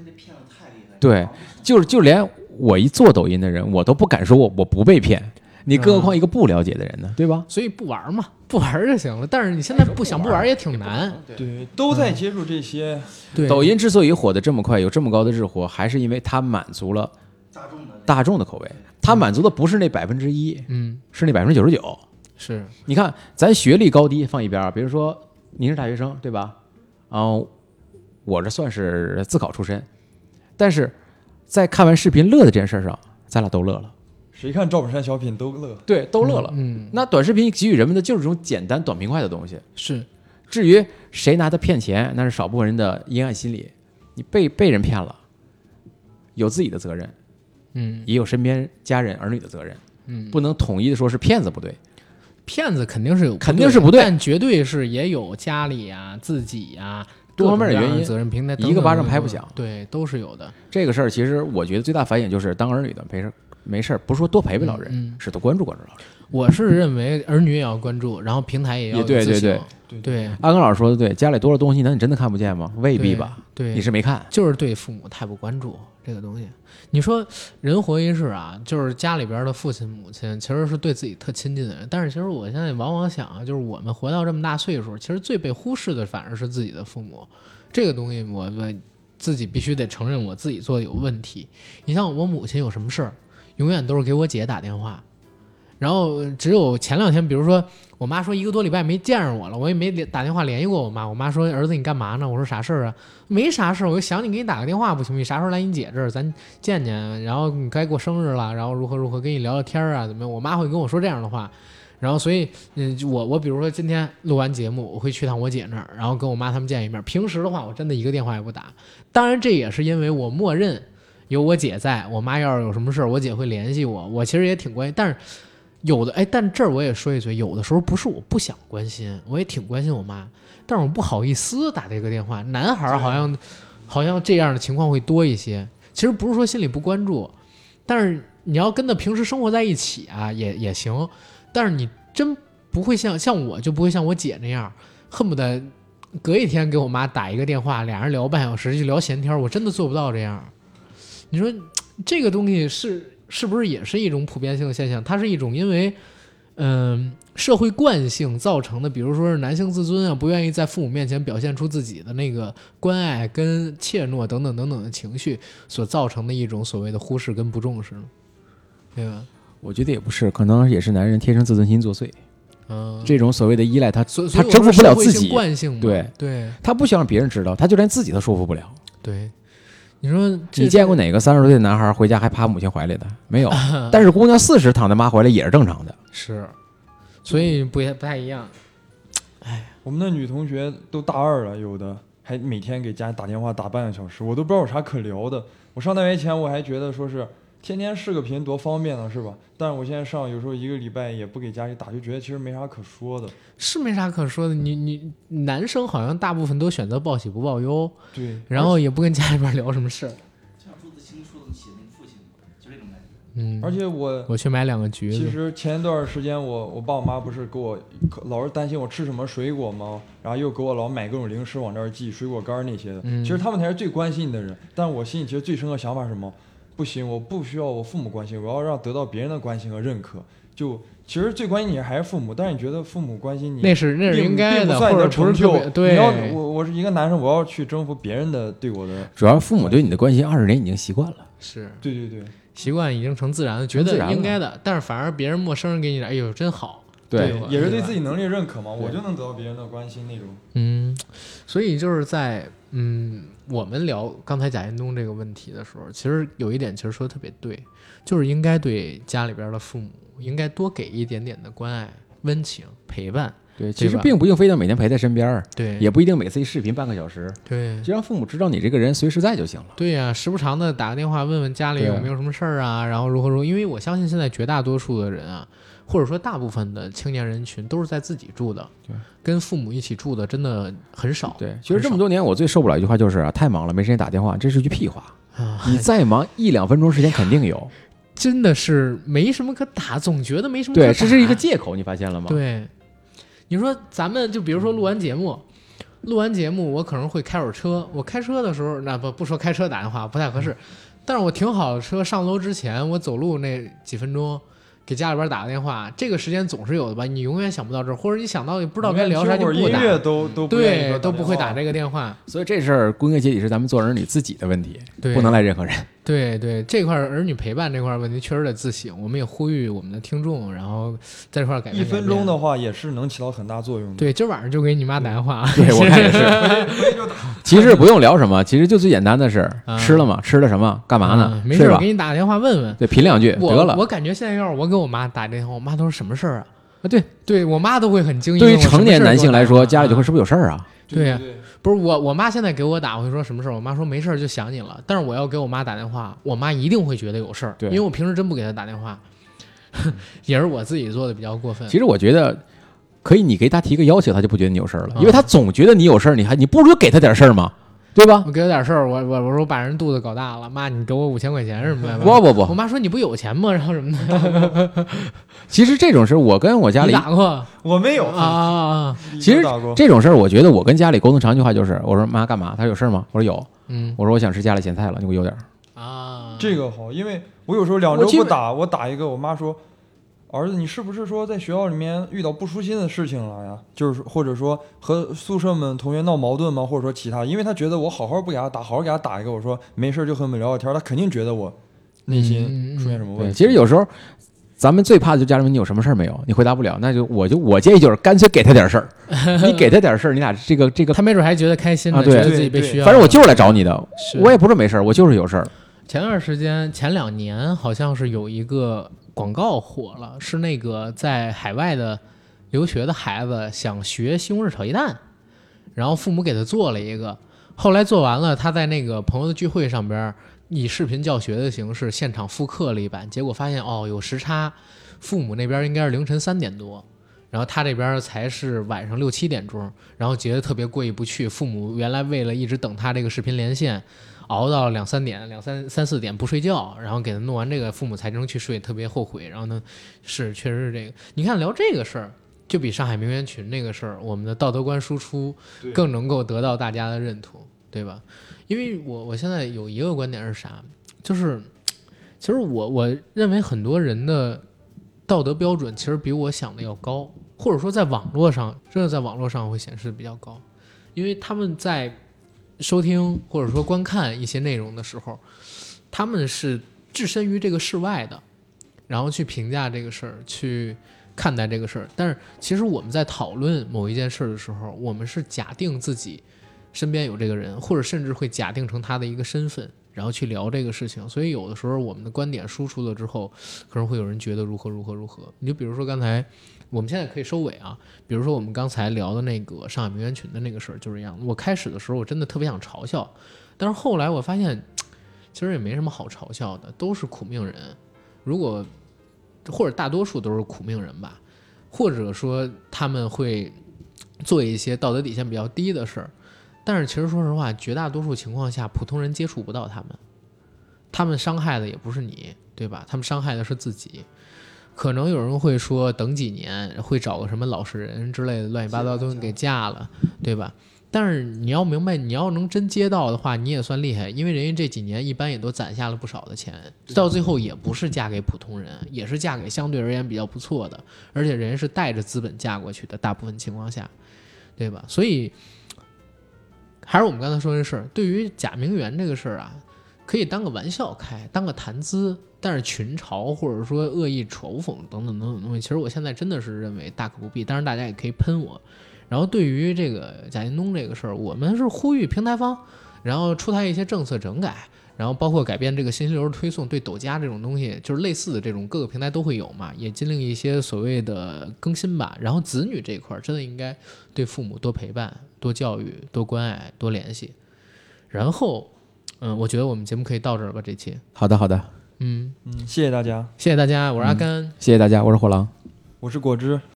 对，就是就连我一做抖音的人，我都不敢说我我不被骗，你更何况一个不了解的人呢，对吧？所以不玩嘛，不玩就行了。但是你现在不想不玩也挺难。对，都在接触这些，对，抖音之所以火得这么快，有这么高的日活，还是因为它满足了大众的口味。它满足的不是那百分之一，嗯是那百分之九十九。是，你看，咱学历高低放一边儿，比如说您是大学生，对吧？然后我这算是自考出身，但是在看完视频乐的这件事上，咱俩都乐了，谁看赵本山小品都乐。对，都乐了。嗯那短视频给予人们的就是这种简单、短平快的东西。是，至于谁拿它骗钱，那是少部分人的阴暗心理。你被被人骗了，有自己的责任，嗯也有身边家人儿女的责任，嗯，不能统一的说是骗子不对。骗子肯定是有，肯定是不对但绝对是也有家里啊、自己呀多方面的原因责任平台等等一个巴掌拍不响对，都是有的。这个事儿其实我觉得最大反省就是当儿女的没事儿没事儿，不是说多陪陪老人，嗯嗯是多关注关注老人。我是认为儿女也要关注，然后平台也要也对有自对对阿刚老师说的对，家里多了东西，难道你真的看不见吗？未必吧，对，你是没看。就是对父母太不关注这个东西。你说人活一世啊，就是家里边的父亲母亲其实是对自己特亲近的人，但是其实我现在往往想啊，就是我们活到这么大岁数，其实最被忽视的反而是自己的父母。这个东西我们自己必须得承认我自己做的有问题。你像我母亲有什么事儿，永远都是给我姐打电话，然后只有前两天，比如说我妈说一个多礼拜没见着我了，我也没打电话联系过我妈。我妈说：“儿子，你干嘛呢？”我说：“啥事儿啊？没啥事儿，我就想你，给你打个电话不行？你啥时候来你姐这儿，咱见见。然后你该过生日了，然后如何如何，跟你聊聊天啊，怎么样？”我妈会跟我说这样的话。然后，所以，嗯，我我比如说今天录完节目，我会去趟我姐那儿，然后跟我妈他们见一面。平时的话，我真的一个电话也不打。当然，这也是因为我默认有我姐在，我妈要是有什么事儿，我姐会联系我。我其实也挺关心，但是有的哎，但这儿我也说一嘴，有的时候不是我不想关心，我也挺关心我妈，但是我不好意思打这个电话。男孩儿好像好像这样的情况会多一些。其实不是说心里不关注，但是你要跟他平时生活在一起啊，也也行。但是你真不会像像我就不会像我姐那样，恨不得隔一天给我妈打一个电话，俩人聊半小时就聊闲天儿，我真的做不到这样。你说这个东西是是不是也是一种普遍性的现象？它是一种因为，嗯、社会惯性造成的，比如说是男性自尊啊，不愿意在父母面前表现出自己的那个关爱跟怯懦等等等等的情绪，所造成的一种所谓的忽视跟不重视，对吧？我觉得也不是，可能也是男人天生自尊心作祟，嗯，这种所谓的依赖他，他征服不了自己，惯性嘛，对对他不想让别人知道，他就连自己都说服不了。对，你说你见过哪个三十多岁的男孩回家还趴母亲怀里的？没有。但是姑娘四十躺在妈怀里也是正常的。是，所以不也不太一样。哎我们的女同学都大二了，有的还每天给家里打电话打半个小时，我都不知道有啥可聊的。我上大学前我还觉得说是天天视个频多方便呢，是吧？但是我现在上有时候一个礼拜也不给家里打，就觉得其实没啥可说的。是没啥可说的，你你男生好像大部分都选择报喜不报忧，对，然后也不跟家里边聊什么事儿。像朱自清说的写那个父亲，就这种感觉。嗯，而且我我去买两个橘子，其实前一段时间我我爸我妈不是给我老是担心我吃什么水果吗？然后又给我老买各种零食往这儿寄，水果干儿那些的。嗯其实他们才是最关心你的人，但我心里其实最深的想法是什么？不行，我不需要我父母关心，我要让得到别人的关心和认可。就其实最关心你还是父母，但是你觉得父母关心你，那是那是应该的，或者不是特别。你要对，我我是一个男生，我要去征服别人的对我的，主要父母对你的关心二十年已经习惯了。是对对对，习惯已经成自然了，觉得应该的，但是反而别人陌生人给你的，哎呦真好，对吧也是对自己能力认可嘛，我就能得到别人的关心那种。嗯，所以就是在嗯，我们聊刚才贾彦东这个问题的时候，其实有一点其实说的特别对，就是应该对家里边的父母应该多给一点点的关爱、温情、陪伴。对，其实并不一定非得每天陪在身边儿，对，也不一定每次一视频半个小时，对，就让父母知道你这个人随时在就行了。对呀、时不常的打个电话问问家里有没有什么事儿啊，然后如何如何。因为我相信现在绝大多数的人啊，或者说大部分的青年人群都是在自己住的，对，跟父母一起住的真的很少。对，其实这么多年我最受不了一句话就是啊，太忙了没时间打电话，这是句屁话。啊，你再忙一两分钟时间肯定有，真的是没什么可打，总觉得没什么可打。对，这是一个借口，你发现了吗？对，你说咱们就比如说录完节目，录完节目我可能会开会儿车，我开车的时候，那不不说开车打电话不太合适，但是我停好车上楼之前，我走路那几分钟。给家里边打个电话，这个时间总是有的吧？你永远想不到这儿，或者你想到也不知道该聊啥就不打，对，都不会打这。这个电话。所以这事儿归根结底是咱们做人你自己的问题，对，不能赖任何人。对对，这块儿儿女陪伴这块儿问题确实得自省。我们也呼吁我们的听众，然后在这块儿改变一分钟的话也是能起到很大作用的。对，今儿晚上就给你妈打电话。对我看也是。其实不用聊什么，其实就最简单的事啊吃了吗？吃了什么？干嘛呢嗯？没事儿，睡吧给。你打个电话问问。对，贫两句得了。我感觉现在要是我给我妈打电话，我妈都说什么事儿啊？啊，对，对我妈都会很惊异。对于成年男性来说，家里就会是不是有事儿啊？对呀对，不是我，我妈现在给我打，我会说什么事儿？我妈说没事儿，就想你了。但是我要给我妈打电话，我妈一定会觉得有事儿，对因为我平时真不给她打电话，也是我自己做的比较过分。其实我觉得，可以你给她提个要求，她就不觉得你有事儿了，啊因为她总觉得你有事儿，你还你不如给她点事儿嘛，对吧？我给他点事儿，我我我说我把人肚子搞大了，妈，你给我五千块钱什么的。不不不，我妈说你不有钱吗？然后什么的，其实这种事儿，我跟我家里打过我没有啊啊啊！其实这种事儿，我觉得我跟家里沟通长一句话就是，我说妈干嘛？他说有事儿吗？我说有。嗯我说我想吃家里咸菜了，你给我邮点儿。啊，这个好，因为我有时候两周不打，我打一个，我妈说。儿子，你是不是说在学校里面遇到不舒心的事情了呀？就是或者说和宿舍们同学闹矛盾吗？或者说其他？因为他觉得我好好不给他打，好好给他打一个，我说没事就和你们聊聊天，他肯定觉得我内心出现什么问题。其实有时候咱们最怕的就是家里问你有什么事儿没有，你回答不了，那就我就我建议就是干脆给他点事儿，你给他点事儿，你俩这个这个，他没准还觉得开心呢，啊对觉得自己被需要。反正我就是来找你的，我也不是没事儿，我就是有事儿。前段时间前两年好像是有一个广告火了，是那个在海外的留学的孩子想学西红柿炒鸡蛋，然后父母给他做了一个，后来做完了，他在那个朋友的聚会上边以视频教学的形式现场复刻了一版，结果发现哦有时差，父母那边应该是凌晨三点多。然后他这边才是晚上六七点钟，然后觉得特别过意不去。父母原来为了一直等他这个视频连线，熬到两三点、两三三四点不睡觉，然后给他弄完这个，父母才能去睡，特别后悔。然后呢，是确实是这个。你看聊这个事儿，就比上海名媛群那个事儿，我们的道德观输出更能够得到大家的认同，对吧？因为我我现在有一个观点是啥，就是其实我我认为很多人的道德标准其实比我想的要高。或者说在网络上，真的在网络上会显示比较高，因为他们在收听或者说观看一些内容的时候，他们是置身于这个室外的，然后去评价这个事儿，去看待这个事儿。但是其实我们在讨论某一件事儿的时候，我们是假定自己身边有这个人，或者甚至会假定成他的一个身份，然后去聊这个事情。所以有的时候我们的观点输出了之后，可能会有人觉得如何如何如何。你就比如说刚才，我们现在可以收尾啊。比如说我们刚才聊的那个上海名媛群的那个事儿，就是这样。我开始的时候我真的特别想嘲笑，但是后来我发现，其实也没什么好嘲笑的，都是苦命人。如果或者大多数都是苦命人吧，或者说他们会做一些道德底线比较低的事儿。但是其实说实话，绝大多数情况下，普通人接触不到他们，他们伤害的也不是你，对吧？他们伤害的是自己。可能有人会说，等几年会找个什么老实人之类的乱七八糟东西给嫁了，对吧？但是你要明白，你要能真接到的话，你也算厉害，因为人家这几年一般也都攒下了不少的钱，到最后也不是嫁给普通人，也是嫁给相对而言比较不错的，而且人家是带着资本嫁过去的，大部分情况下，对吧？所以还是我们刚才说的事儿，对于贾明媛这个事儿啊，可以当个玩笑开，当个谈资。但是群嘲或者说恶意嘲讽等等等等东西，其实我现在真的是认为大可不必。当然，大家也可以喷我。然后对于这个贾建东这个事儿，我们是呼吁平台方，然后出台一些政策整改，然后包括改变这个信息流的推送，对抖加这种东西，就是类似的这种各个平台都会有嘛，也禁令一些所谓的更新吧。然后子女这一块儿真的应该对父母多陪伴、多教育、多关爱、多联系。然后，嗯，我觉得我们节目可以到这儿吧，这期。好的，好的，嗯，嗯，谢谢大家，谢谢大家，我是阿甘。谢谢大家，我是火狼。我是果汁。